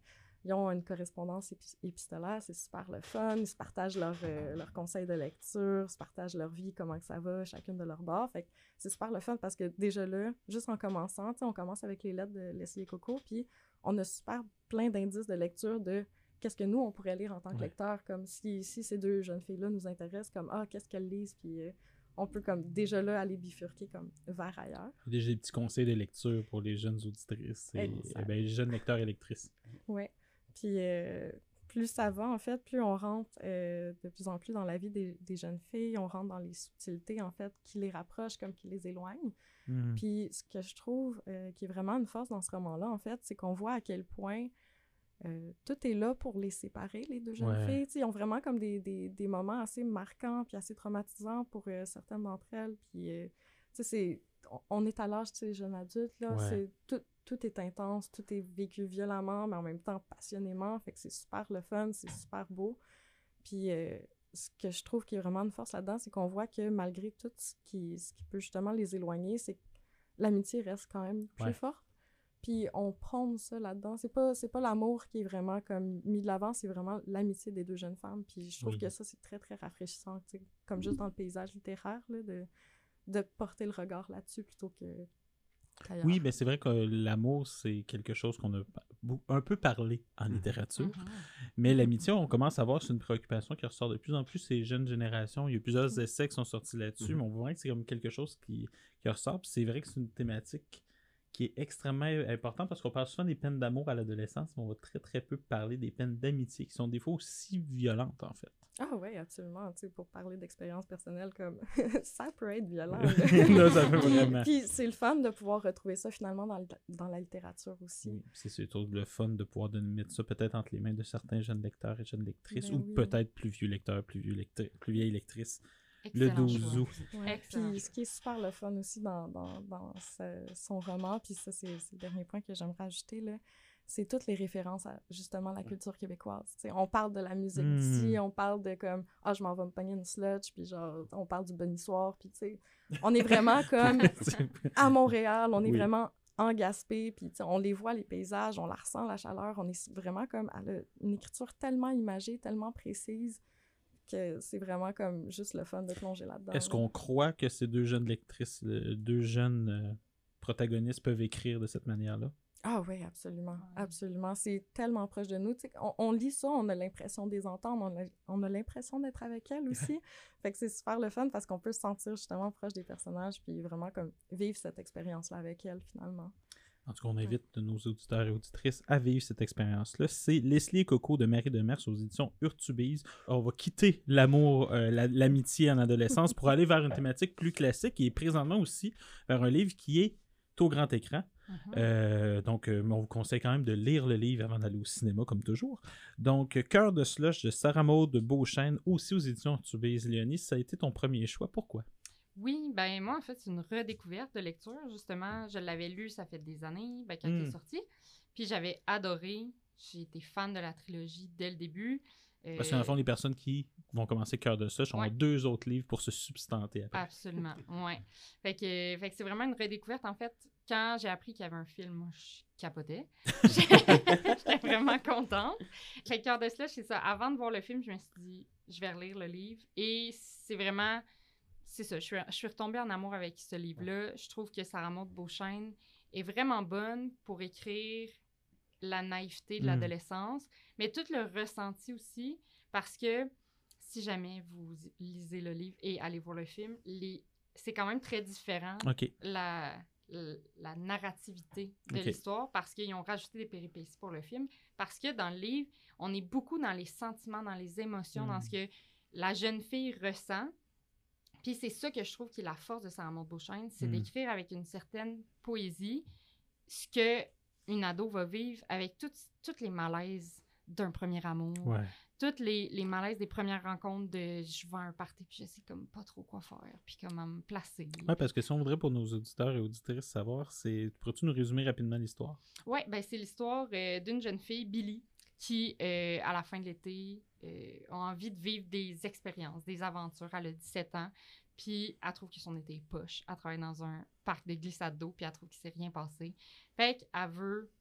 ils ont une correspondance épistolaire, c'est super le fun. Ils se partagent leurs leur conseils de lecture, se partagent leur vie, comment que ça va, chacune de leur bord. Fait c'est super le fun parce que déjà là, juste en commençant, on commence avec les lettres de Leslie et Coco, puis on a super plein d'indices de lecture de qu'est-ce que nous, on pourrait lire en tant que lecteur, comme si, si ces deux jeunes filles-là nous intéressent, comme « Ah, qu'est-ce qu'elles lisent? » Puis euh, on peut comme déjà là aller bifurquer comme vers ailleurs. Déjà des petits conseils de lecture pour les jeunes auditrices et, et ben, les jeunes lecteurs et lectrices. Oui. Puis euh, plus ça va, en fait, plus on rentre euh, de plus en plus dans la vie des, jeunes filles, on rentre dans les subtilités, en fait, qui les rapprochent comme qui les éloignent. Mhm. Puis ce que je trouve euh, qui est vraiment une force dans ce roman-là, en fait, c'est qu'on voit à quel point tout est là pour les séparer, les deux jeunes filles. ils ont vraiment comme des, des, moments assez marquants puis assez traumatisants pour certaines d'entre elles. Puis, c'est on est à l'âge des jeunes adultes, là, c'est tout, tout est intense, tout est vécu violemment, mais en même temps passionnément. Fait que c'est super le fun, c'est super beau. Puis euh, ce que je trouve qui est vraiment une force là-dedans, c'est qu'on voit que malgré tout ce qui, ce qui peut justement les éloigner, c'est que l'amitié reste quand même plus forte. Puis on prône ça là-dedans. C'est pas, c'est pas l'amour qui est vraiment comme mis de l'avant, c'est vraiment l'amitié des deux jeunes femmes. Puis je trouve que ça, c'est très, très rafraîchissant, comme juste dans le paysage littéraire, là, de, de porter le regard là-dessus plutôt que oui, mais c'est vrai que l'amour, c'est quelque chose qu'on a un peu parlé en mmh. littérature. Mmh. Mais l'amitié, on commence à voir, c'est une préoccupation qui ressort de plus en plus ces jeunes générations. Il y a plusieurs mmh. essais qui sont sortis là-dessus, mais on voit que c'est comme quelque chose qui, qui ressort. c'est vrai que c'est une thématique qui est extrêmement importante parce qu'on parle souvent des peines d'amour à l'adolescence, mais on va très très peu parler des peines d'amitié qui sont des fois aussi violentes en fait. Ah oui, absolument. Tu sais, pour parler d'expérience personnelle, comme [laughs] ça peut être violent. [laughs] non, ça peut vraiment. Puis c'est le fun de pouvoir retrouver ça finalement dans, dans la littérature aussi. Oui, c'est surtout le fun de pouvoir de mettre ça peut-être entre les mains de certains jeunes lecteurs et jeunes lectrices, ben ou peut-être plus vieux lecteurs, plus, vieux lecteurs, plus vieilles lectrices. le 12 août. Puis ce qui est super le fun aussi dans, dans, dans son roman, puis ça c'est le dernier point que j'aimerais ajouter, là, c'est toutes les références à justement la culture québécoise. on parle de la musique d'ici, hmm. on parle de comme ah je m'en vais me pogner une sludge, puis genre on parle du bon soir, puis tu sais, on est vraiment [laughs] comme à Montréal, on est vraiment en Gaspé, puis on les voit les paysages, on la ressent la chaleur, on est vraiment comme à une écriture tellement imagée, tellement précise que c'est vraiment comme juste le fun de plonger là-dedans. Est-ce qu'on croit que ces deux jeunes lectrices, deux jeunes euh, protagonistes peuvent écrire de cette manière-là? Ah oui, absolument. Absolument. C'est tellement proche de nous. On, on, lit ça, on a l'impression de les entendre, on a, on a l'impression d'être avec elles [laughs] aussi. fait que c'est super le fun parce qu'on peut se sentir justement proche des personnages puis vraiment comme vivre cette expérience-là avec elles finalement. En tout cas, on invite nos auditeurs et auditrices à vivre cette expérience-là. C'est Leslie et Coco de Marie de Mers aux éditions Urtubise. On va quitter l'amour, euh, l'amitié en adolescence pour [laughs] aller vers une thématique plus classique et présentement aussi vers un livre qui est au grand écran. Mhm. Euh, donc, euh, on vous conseille quand même de lire le livre avant d'aller au cinéma, comme toujours. Donc, Cœur de slush de Sarah Maud Beauchesne, aussi aux éditions Tubise Léonie, ça a été ton premier choix. Pourquoi? Oui, ben moi, en fait, c'est une redécouverte de lecture, justement. Je l'avais lu, ça fait des années, ben, quand il est hmm. sorti. Puis j'avais adoré. J'ai été fan de la trilogie dès le début. Parce que, dans le fond, les personnes qui vont commencer Cœur de Slush ont deux autres livres pour se substanter après. Absolument, oui. Fait que, fait que c'est vraiment une redécouverte, en fait quand j'ai appris qu'il y avait un film, moi, je capotais. [laughs] J'étais vraiment contente. Le cœur de cela, c'est ça. Avant de voir le film, je me suis dit, je vais relire le livre. Et c'est vraiment, c'est ça. Je suis, je suis retombée en amour avec ce livre-là. Je trouve que Sarah Maud Beauchesne est vraiment bonne pour écrire la naïveté de hmm. l'adolescence, mais tout le ressenti aussi, parce que si jamais vous lisez le livre et allez voir le film, les... c'est quand même très différent. La narrativité de l'histoire parce qu'ils ont rajouté des péripéties pour le film. Parce que dans le livre, on est beaucoup dans les sentiments, dans les émotions, dans ce hmm. que la jeune fille ressent. Puis c'est ça que je trouve qui est la force de Sarah Maud Beauchesne, c'est hmm. d'écrire avec une certaine poésie ce que une ado va vivre avec toutes les malaises d'un premier amour, toutes les, les, malaises des premières rencontres de je vais à un party puis je sais comme pas trop quoi faire puis comment me placer. Oui, parce que si on voudrait pour nos auditeurs et auditrices savoir, c'est pourrais-tu nous résumer rapidement l'histoire? Oui, ben c'est l'histoire euh, d'une jeune fille, Billy, qui, euh, à la fin de l'été, euh, a envie de vivre des expériences, des aventures. Elle a 17 ans, puis elle trouve que son été est poche. Elle travaille dans un parc de glissade d'eau, puis elle trouve qu'il s'est rien passé. Fait qu'elle veut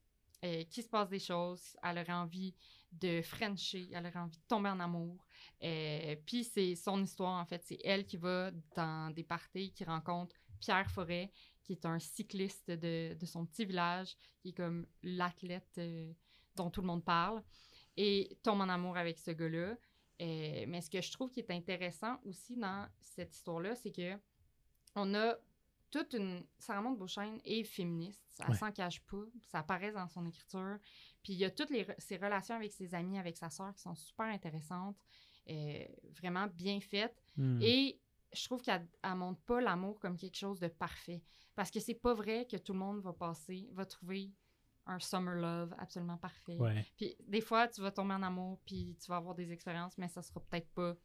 qu'il se passe des choses. Elle aurait envie de Frencher, elle aurait envie de tomber en amour. Euh, puis c'est son histoire, en fait. C'est elle qui va dans des parties, qui rencontre Pierre Forêt, qui est un cycliste de, son petit village, qui est comme l'athlète euh, dont tout le monde parle, et tombe en amour avec ce gars-là. Euh, mais ce que je trouve qui est intéressant aussi dans cette histoire-là, c'est que on a toute une. Sarah Maud Beauchesne est féministe. Elle s'en cache pas. Ça apparaît dans son écriture. Puis il y a toutes les, ses relations avec ses amis, avec sa sœur qui sont super intéressantes, euh, vraiment bien faites. Hmm. Et je trouve qu'elle ne montre pas l'amour comme quelque chose de parfait. Parce que c'est pas vrai que tout le monde va passer, va trouver un summer love absolument parfait. Puis des fois, tu vas tomber en amour, puis tu vas avoir des expériences, mais ça sera peut-être pas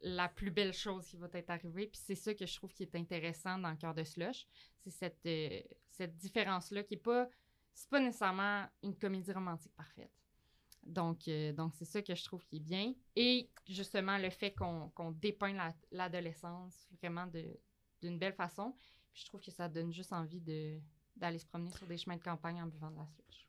la plus belle chose qui va t'être arrivée. Puis c'est ça que je trouve qui est intéressant dans le cœur de Slush. C'est cette, euh, cette différence-là qui est pas... C'est pas nécessairement une comédie romantique parfaite. Donc, euh, donc c'est ça que je trouve qui est bien. Et justement, le fait qu'on dépeint l'adolescence vraiment d'une belle façon. je trouve que ça donne juste envie d'aller se promener sur des chemins de campagne en buvant de la slush.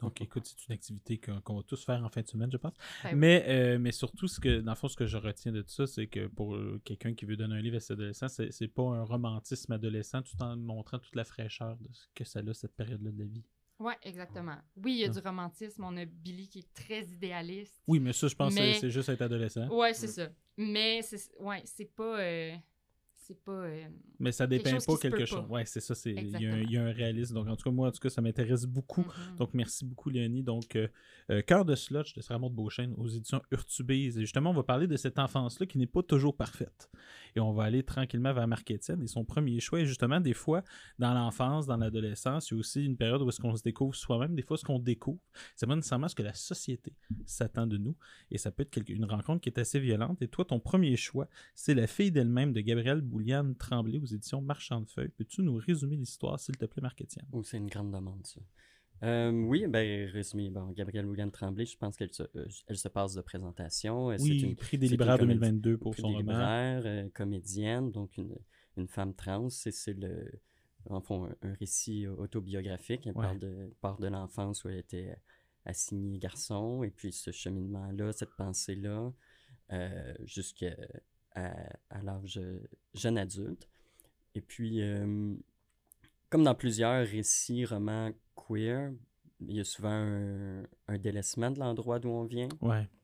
Donc, écoute, c'est une activité qu'on va tous faire en fin de semaine, je pense. Ben mais, euh, mais surtout, ce que, dans le fond, ce que je retiens de tout ça, c'est que pour euh, quelqu'un qui veut donner un livre à ses adolescents, c'est pas un romantisme adolescent tout en montrant toute la fraîcheur de ce que ça a, cette période-là de la vie. Oui, exactement. Oui, il y a du romantisme. On a Billy qui est très idéaliste. Oui, mais ça, je pense que c'est juste être adolescent. Oui, c'est ça. Mais c'est ouais, pas. Euh, c'est pas. Euh, mais ça dépend pas quelque chose. Ouais, c'est ça. Il y, a un réalisme. Donc, en tout cas, moi, en tout cas, ça m'intéresse beaucoup. Mm-hmm. Donc, merci beaucoup, Léonie. Donc, euh, euh, Cœur de Sludge de Sarah Maud Beauchesne aux éditions Urtubise. Et justement, on va parler de cette enfance-là qui n'est pas toujours parfaite. Et on va aller tranquillement vers marc Et son premier choix est justement, des fois, dans l'enfance, dans l'adolescence, il y a aussi une période où est-ce qu'on se découvre soi-même. Des fois, ce qu'on découvre, c'est pas nécessairement ce que la société s'attend de nous. Et ça peut être une rencontre qui est assez violente. Et toi, ton premier choix, c'est La fille d'elle-même de Gabrielle Bouliane Tremblay aux éditions Marchand de Feuilles. Peux-tu nous résumer l'histoire, s'il te plaît, Marc-Étienne? Oh, c'est une grande demande, ça. Euh, oui, ben, résumé, bon, Gabrielle William Tremblay, je pense qu'elle se, euh, elle se passe de présentation. Oui, une, prix des libraires 2022 pour son roman. Euh, comédienne, donc une, une femme trans, et c'est le, en fond, un, récit autobiographique. Elle parle de, part de l'enfance où elle était assignée garçon, et puis ce cheminement-là, cette pensée-là, jusqu'à à, l'âge jeune adulte. Et puis, comme dans plusieurs récits, romans queer, il y a souvent un, délaissement de l'endroit d'où on vient.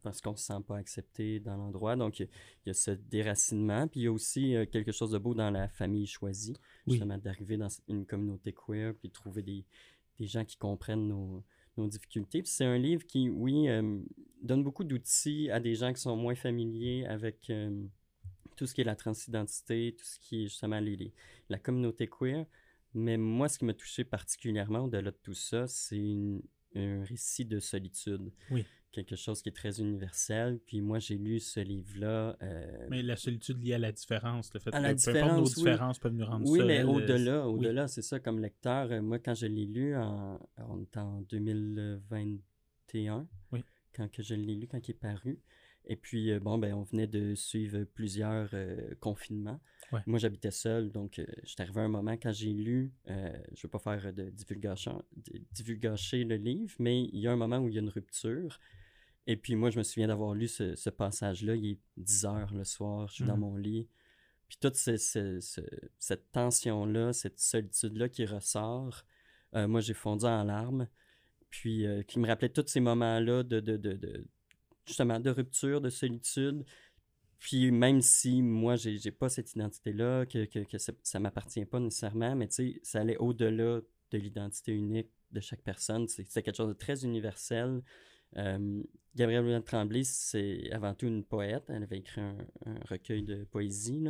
Parce qu'on ne se sent pas accepté dans l'endroit. Donc, il y, a, ce déracinement. Puis, il y a aussi euh, quelque chose de beau dans la famille choisie. Justement, d'arriver dans une communauté queer, puis trouver des, des gens qui comprennent nos, nos difficultés. C'est un livre qui, oui, euh, donne beaucoup d'outils à des gens qui sont moins familiers avec euh, tout ce qui est la transidentité, tout ce qui est justement les, la communauté queer. Mais moi, ce qui m'a touché particulièrement au-delà de tout ça, c'est un récit de solitude. Oui. Quelque chose qui est très universel. Puis moi, j'ai lu ce livre-là. Euh, mais la solitude liée à la différence, le fait à que la différence, nos différences peuvent nous rendre Oui, mais au-delà, au-delà, c'est ça, comme lecteur, euh, moi, quand je l'ai lu, en, on en 2021, oui. quand que je l'ai lu, quand il est paru, et puis, euh, bon, ben, on venait de suivre plusieurs confinements. Moi, j'habitais seul, donc euh, j'étais arrivé à un moment quand j'ai lu, euh, je ne veux pas faire de divulgation, divulgacher le livre, mais il y a un moment où il y a une rupture. Et puis moi, je me souviens d'avoir lu ce, passage-là, il est 10 heures le soir, je suis dans mmh. mon lit. Puis toute cette tension-là, cette solitude-là qui ressort, euh, moi, j'ai fondu en larmes. Puis qui me rappelait tous ces moments-là de, de, de, justement, de rupture, de solitude, puis même si moi, j'ai n'ai pas cette identité-là, que, que, ça ne m'appartient pas nécessairement, mais tu sais, ça allait au-delà de l'identité unique de chaque personne. C'est quelque chose de très universel. Euh, Gabrielle Tremblay, c'est avant tout une poète. Elle avait écrit un, recueil de poésie,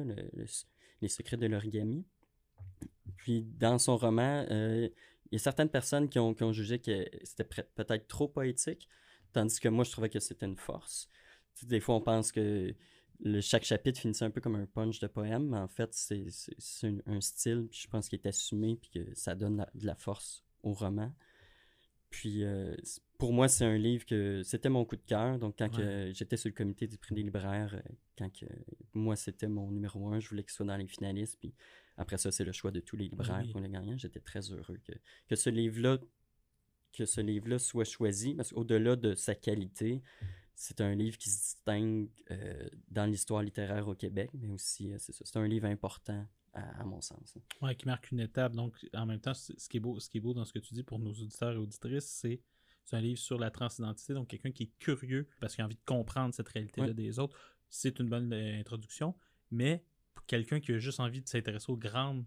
Les secrets de l'origami. Puis dans son roman, euh, il y a certaines personnes qui ont, qui ont jugé que c'était peut-être trop poétique, tandis que moi, je trouvais que c'était une force. des fois, on pense que chaque chapitre finissait un peu comme un punch de poème, mais en fait, c'est un, style, je pense, qui est assumé, puis que ça donne de la force au roman. Puis, euh, pour moi, c'est un livre que c'était mon coup de cœur. Donc, quand j'étais sur le comité du prix des libraires, euh, quand que, moi, c'était mon numéro un, je voulais qu'il soit dans les finalistes. Puis après ça, c'est le choix de tous les libraires pour le gagnant. J'étais très heureux que, que ce livre-là que ce livre-là soit choisi, parce qu'au-delà de sa qualité, c'est un livre qui se distingue euh, dans l'histoire littéraire au Québec, mais aussi, euh, c'est un livre important à, mon sens. Oui, qui marque une étape. Donc, en même temps, ce qui est beau, ce qui est beau dans ce que tu dis pour nos auditeurs et auditrices, c'est un livre sur la transidentité, donc quelqu'un qui est curieux parce qu'il a envie de comprendre cette réalité-là des autres. C'est une bonne euh, introduction, mais pour quelqu'un qui a juste envie de s'intéresser aux grandes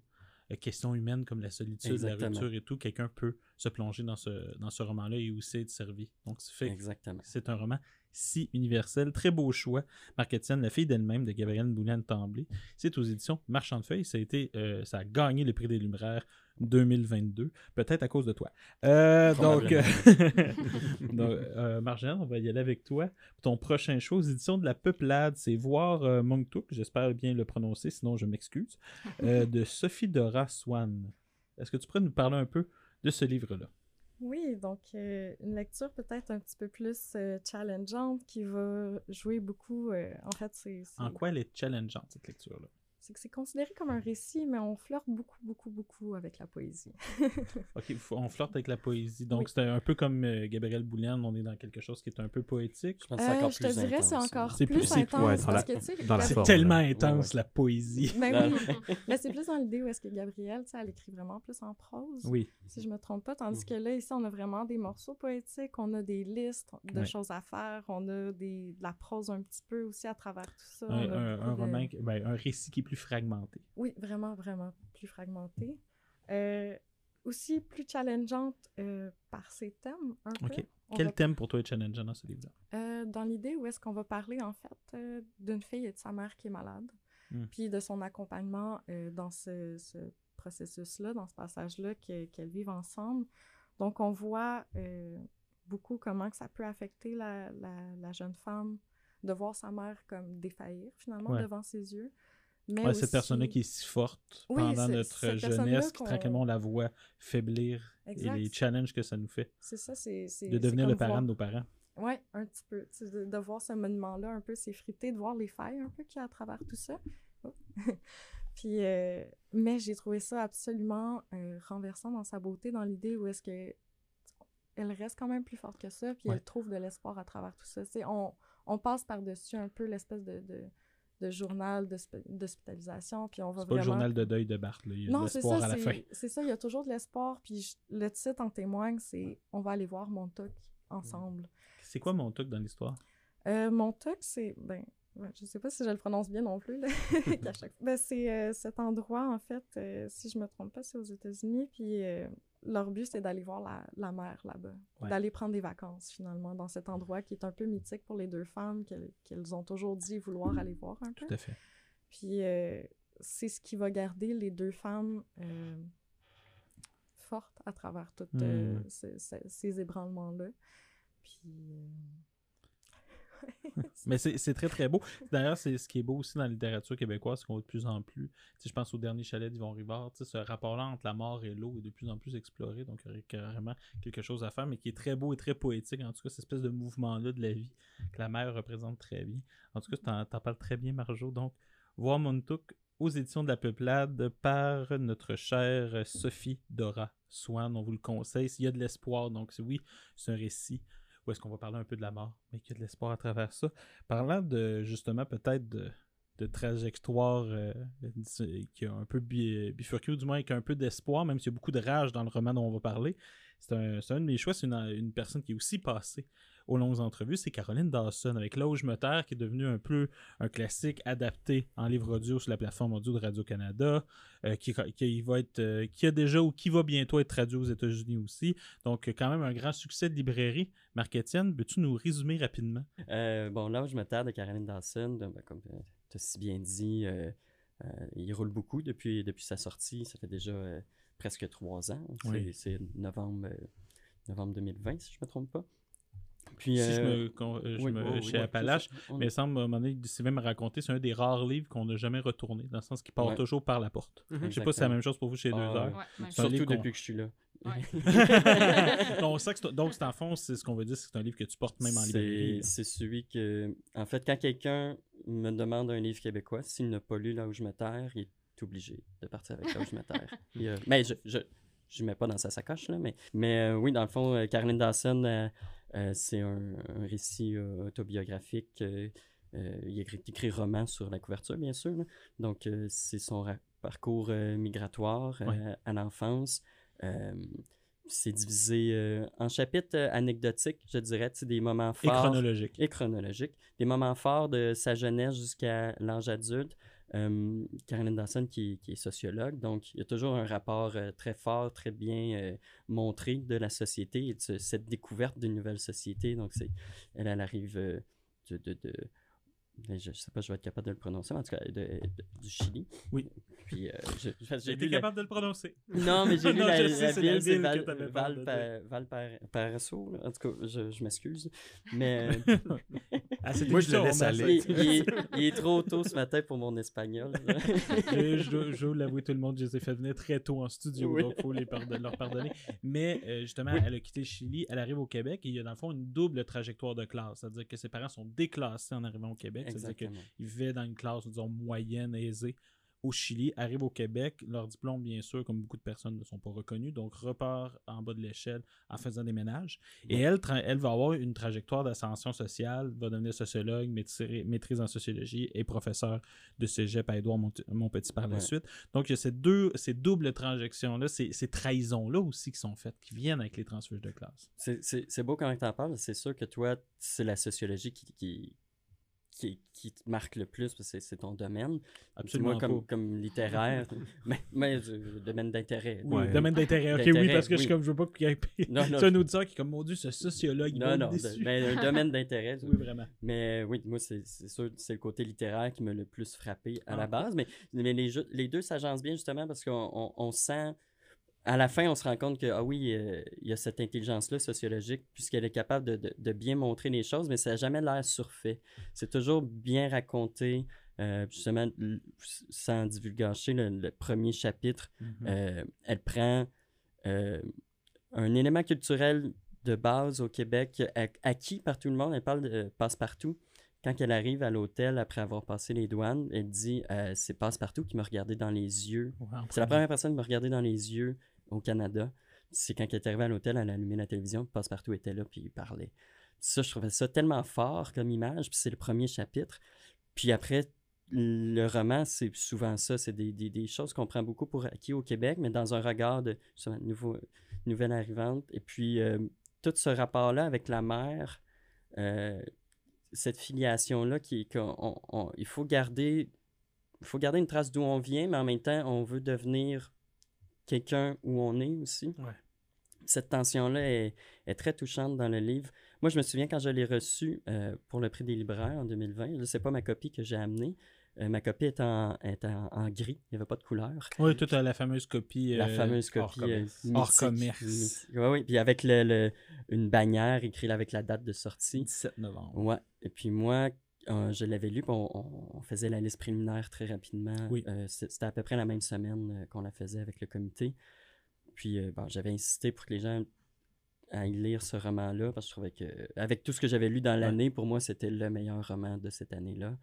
questions humaines comme la solitude, la rupture et tout, quelqu'un peut se plonger dans ce, dans ce roman-là et aussi être servi. Donc, c'est un roman si universel. Très beau choix. Marc-Étienne, la fille d'elle-même de Gabrielle Bouliane-Tamblé. C'est aux éditions Marchand de Feuilles. Ça a, été, euh, ça a gagné le prix des Lumières 2022. Peut-être à cause de toi. Euh, [laughs] donc, euh, Marjane, on va y aller avec toi. Ton prochain choix aux éditions de La Peuplade, c'est Voir euh, j'espère bien le prononcer, sinon je m'excuse, de Sophie Dora Swan. Est-ce que tu pourrais nous parler un peu de ce livre-là? Oui, donc euh, une lecture peut-être un petit peu plus euh, challengeante qui va jouer beaucoup. Euh, en fait, c'est. En quoi elle est challengeante, cette lecture-là? C'est que c'est considéré comme un récit, mais on flirte beaucoup, beaucoup, beaucoup avec la poésie. [laughs] ok, on flirte avec la poésie. Donc, c'est un peu comme euh, Gabriel Boulian, on est dans quelque chose qui est un peu poétique. Je, pense euh, je te dirais c'est encore plus, intense. c'est tellement intense, la poésie. Ben oui, mais c'est plus dans l'idée où est-ce que Gabrielle, elle écrit vraiment plus en prose. Oui. Si je me trompe pas. Tandis mm. que là, ici, on a vraiment des morceaux poétiques, on a des listes de choses à faire, on a des, de la prose un petit peu aussi à travers tout ça. Un, roman, ben, un récit qui est plus fragmenté. Oui, vraiment, vraiment plus fragmenté. Euh, aussi plus challengeante euh, par ses thèmes, un peu. Quel thème pour toi est challengeant dans ce livre-là? Euh, dans l'idée où est-ce qu'on va parler, en fait, d'une fille et de sa mère qui est malade, hmm. puis de son accompagnement dans ce, processus-là, dans ce passage-là, qu'elles vivent ensemble. Donc, on voit beaucoup comment que ça peut affecter la, jeune femme de voir sa mère comme défaillir, finalement, devant ses yeux. Mais cette personne-là qui est si forte pendant notre jeunesse, qui tranquillement on la voit faiblir et les challenges que ça nous fait. C'est ça, c'est. De devenir le parent de nos parents. Oui, un petit peu. De, voir ce monument-là un peu s'effriter, de voir les failles un peu qu'il y a à travers tout ça. Oh. [laughs] Puis, euh, mais j'ai trouvé ça absolument euh, renversant dans sa beauté, dans l'idée où est-ce que elle reste quand même plus forte que ça, puis elle trouve de l'espoir à travers tout ça. On, on passe par-dessus un peu l'espèce de, de, journal d'hospitalisation, puis on va vraiment... pas le journal de deuil de Barthes, il y a de l'espoir à la fin. C'est ça, il y a toujours de l'espoir, puis le titre en témoigne, c'est « On va aller voir Montauk ensemble C'est quoi Montauk dans l'histoire? Euh, Montauk, c'est... Ben, je sais pas si je le prononce bien non plus. [laughs] [laughs] ben, c'est euh, cet endroit, en fait, euh, si je me trompe pas, c'est aux États-Unis. Puis euh, leur but, c'est d'aller voir la, la mer là-bas. D'aller prendre des vacances, finalement, dans cet endroit qui est un peu mythique pour les deux femmes, qu'elles ont toujours dit vouloir aller voir un peu. Tout à fait. Puis c'est ce qui va garder les deux femmes fortes à travers tous hmm. ces, ces ébranlements-là. Puis [laughs] Mais c'est très, très beau. D'ailleurs, c'est ce qui est beau aussi dans la littérature québécoise, c'est qu'on voit de plus en plus. je pense au dernier chalet d'Yvon Rivard, ce rapport-là entre la mort et l'eau est de plus en plus exploré. Donc, il y aurait carrément quelque chose à faire, mais qui est très beau et très poétique. En tout cas, cette espèce de mouvement-là de la vie que la mer représente très bien. En tout cas, tu en, parles très bien, Marjo. Donc, voir Montauk aux éditions de la Peuplade par notre chère Sophie Dora Swan. On vous le conseille. S'il y a de l'espoir, donc oui, c'est un récit où est-ce qu'on va parler un peu de la mort, mais qu'il y a de l'espoir à travers ça. Parlant de justement peut-être de, trajectoire euh, qui a un peu bifurqué, ou du moins avec un peu d'espoir, même s'il y a beaucoup de rage dans le roman dont on va parler. C'est un, de mes choix, c'est une, une, personne qui est aussi passée aux longues entrevues, c'est Caroline Dawson avec Là où me terre, qui est devenu un peu un classique adapté en livre audio sur la plateforme audio de Radio-Canada, euh, qui, qui, va être, euh, qui a déjà ou qui va bientôt être traduit aux États-Unis aussi. Donc, quand même un grand succès de librairie. Marc-Étienne, peux-tu nous résumer rapidement? Euh, bon, Là où me terre de Caroline Dawson, ben, comme tu as si bien dit, il roule beaucoup depuis, depuis sa sortie. Ça fait déjà presque trois ans. C'est novembre, novembre 2020, si je ne me trompe pas. Puis, si je me, euh, je me chez Appalache, mais ça me donné, Sylvain m'a raconté, c'est un des rares livres qu'on n'a jamais retourné, dans le sens qu'il part toujours par la porte. Je mhm. ne Je sais pas si c'est la même chose pour vous chez Deux ah, Heures. Surtout depuis que je suis là. donc, [laughs] ça, donc, c'est en fond, c'est ce qu'on veut dire, c'est un livre que tu portes même en librairie. C'est celui que. En fait, quand quelqu'un me demande un livre québécois, s'il n'a pas lu Là où je me terre, il est obligé de partir avec Là où je me terre. mais je, je, je mets pas dans sa sacoche, là, mais, mais euh, oui, dans le fond, euh, Caroline Dawson, euh, c'est un, récit euh, autobiographique. Euh, il a écrit, roman sur la couverture, bien sûr. Donc, c'est son parcours migratoire à l'enfance c'est divisé en chapitres anecdotiques, je dirais, des moments forts. Et chronologiques. Et chronologiques. Des moments forts de sa jeunesse jusqu'à l'âge adulte, euh, Caroline Dawson qui, est sociologue, donc il y a toujours un rapport euh, très fort, très bien euh, montré de la société et de cette découverte d'une nouvelle société. Donc elle, elle arrive de, de, je ne sais pas, je vais être capable de le prononcer, mais en tout cas, du Chili. Oui. Puis, euh, j'ai été capable de le prononcer. Non, mais j'ai [laughs] lu la, la, ville, c'est Val. En tout cas, je, je m'excuse. Mais. ah, Moi, je le laisse aller. Il, est, trop tôt ce matin pour mon espagnol. je, je, je dois l'avouer, tout le monde, je les ai fait venir très tôt en studio, donc il faut les leur pardonner. Mais euh, justement, elle a quitté le Chili, elle arrive au Québec et il y a dans le fond une double trajectoire de classe. C'est-à-dire que ses parents sont déclassés en arrivant au Québec. C'est-à-dire qu'ils vivaient dans une classe, disons, moyenne, aisée au Chili, arrive au Québec. Leur diplôme, bien sûr, comme beaucoup de personnes ne sont pas reconnus, donc repart en bas de l'échelle en faisant des ménages. Et elle, elle va avoir une trajectoire d'ascension sociale, va devenir sociologue, maîtrise en sociologie et professeur de cégep à Édouard Montpetit par la suite. Donc, il y a ces, deux, ces doubles transactions-là, ces, ces trahisons-là aussi qui sont faites, qui viennent avec les transfuges de classe. C'est beau quand tu en parles. C'est sûr que toi, c'est la sociologie qui, qui qui, qui, te marque le plus parce que c'est ton domaine. Absolument. Moi, comme, comme littéraire, [laughs] mais, mais domaine d'intérêt. Oui, domaine d'intérêt. Ok, oui, parce que je, comme, je veux pas qu'il y ait. [laughs] C'est un auditeur qui est comme, mon Dieu, ce sociologue. Non, non, mais un domaine d'intérêt. [laughs] oui, vraiment. Mais oui, moi, c'est sûr, c'est le côté littéraire qui m'a le plus frappé à la ah. base. Mais, mais les, les deux s'agencent bien justement parce qu'on on sent à la fin, on se rend compte que, ah oui, euh, il y a cette intelligence-là sociologique, puisqu'elle est capable de, bien montrer les choses, mais ça n'a jamais l'air surfait. C'est toujours bien raconté. justement, sans divulgacher le, premier chapitre, mm-hmm. elle prend un élément culturel de base au Québec acquis par tout le monde. Elle parle de passe-partout. Quand elle arrive à l'hôtel après avoir passé les douanes, elle dit c'est passe-partout qui m'a regardé dans les yeux. c'est la première personne qui m'a regardé dans les yeux au Canada c'est quand elle est arrivée à l'hôtel, elle a allumé la télévision, Passe-Partout était là, puis il parlait. Ça, je trouvais ça tellement fort comme image, puis c'est le premier chapitre. Puis après, le roman, c'est souvent ça, c'est des, des, choses qu'on prend beaucoup pour acquis au Québec, mais dans un regard de nouveau, nouvelle arrivante. Et puis, euh, tout ce rapport-là avec la mère, euh, cette filiation-là, qui il faut garder il faut garder une trace d'où on vient, mais en même temps, on veut devenir quelqu'un où on est aussi. Cette tension-là est, très touchante dans le livre. Moi, je me souviens quand je l'ai reçu euh, pour le prix des libraires en 2020, ce n'est pas ma copie que j'ai amenée. Euh, ma copie est en, en, gris, il n'y avait pas de couleur. Oui, tout à la fameuse copie. la euh, fameuse copie hors commerce. Oui, oui. Puis avec le, une bannière écrite avec la date de sortie. 17 novembre. Ouais. Et puis moi, je l'avais lu, on, on, faisait la liste préliminaire très rapidement. Euh, c'était à peu près la même semaine euh, qu'on la faisait avec le comité. Puis euh, j'avais insisté pour que les gens aillent lire ce roman-là, parce que je trouvais que, avec tout ce que j'avais lu dans l'année, pour moi, c'était le meilleur roman de cette année-là.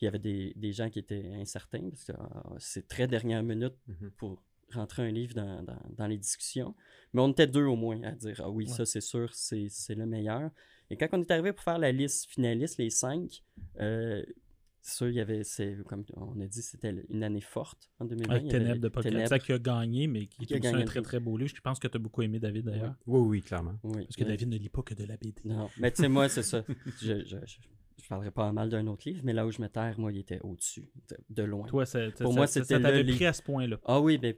il y avait des, des, gens qui étaient incertains, parce que ah, c'est très dernière minute mm-hmm. pour rentrer un livre dans, dans, dans, les discussions. Mais on était deux au moins à dire Ah oui, ça c'est sûr, c'est le meilleur. Et quand on est arrivé pour faire la liste finaliste, les cinq, euh, c'est sûr, il y avait, comme on a dit, c'était une année forte en 2020. Avec Ténèbres de Paul qui a gagné, mais qui, est un très très beau livre. Je pense que tu as beaucoup aimé David d'ailleurs. Oui, oui, clairement. Parce que David ne lit pas que de la BD. Non, mais tu sais, moi, c'est ça. je, je, je parlerai pas mal d'un autre livre, mais là où je me terre, moi, il était au-dessus, de, loin. Toi, pour moi, c'était ça t'avait pris à ce point-là. Ah oui, ben,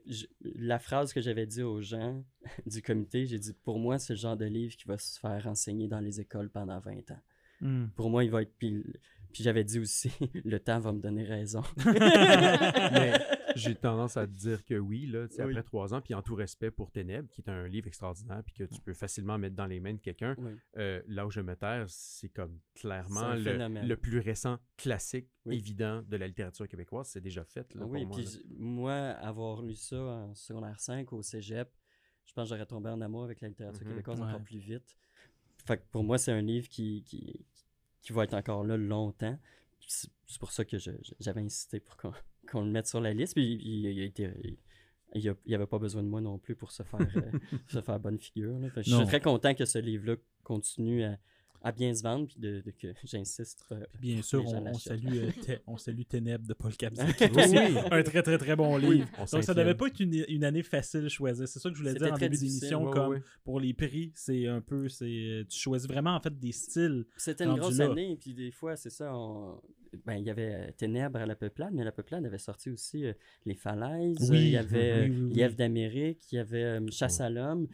la phrase que j'avais dit aux gens [laughs] du comité, j'ai dit, pour moi, c'est le genre de livre qui va se faire enseigner dans les écoles pendant 20 ans. Hmm. Pour moi, il va être pile puis j'avais dit aussi, [laughs] le temps va me donner raison. [laughs] Mais j'ai [laughs] tendance à te dire que oui, là, après trois ans, puis en tout respect pour Ténèbres, qui est un livre extraordinaire, puis que tu peux facilement mettre dans les mains de quelqu'un, euh, là où je me terre, c'est comme clairement le, plus récent classique évident de la littérature québécoise. C'est déjà fait. Là, oui, moi, puis moi, avoir lu ça en secondaire 5 au cégep, je pense que j'aurais tombé en amour avec la littérature mm-hmm. québécoise encore plus vite. Fait que pour moi, c'est un livre qui, qui, qui va être encore là longtemps. C'est pour ça que j'avais insisté pour [laughs] qu'on le mette sur la liste. Puis il, il n'y avait pas besoin de moi non plus pour se faire, euh, [laughs] se faire bonne figure. je suis très content que ce livre-là continue à, à bien se vendre, puis de, que [laughs] j'insiste. Euh, bien sûr, on, salue, euh, on salue Ténèbres de Paul Capzac, [laughs] qui aussi un très très très bon livre. Donc ça devait pas être une, une année facile à choisir. C'est ça que je voulais dire en début d'émission, comme pour les prix, c'est un peu, c'est tu choisis vraiment en fait des styles. C'était une grosse année, puis des fois, c'est ça, ben, il y avait euh, Ténèbres à la Peuplade, mais la Peuplade avait sorti aussi Les Falaises, il y avait Lièvre d'Amérique, il y avait Chasse à l'homme,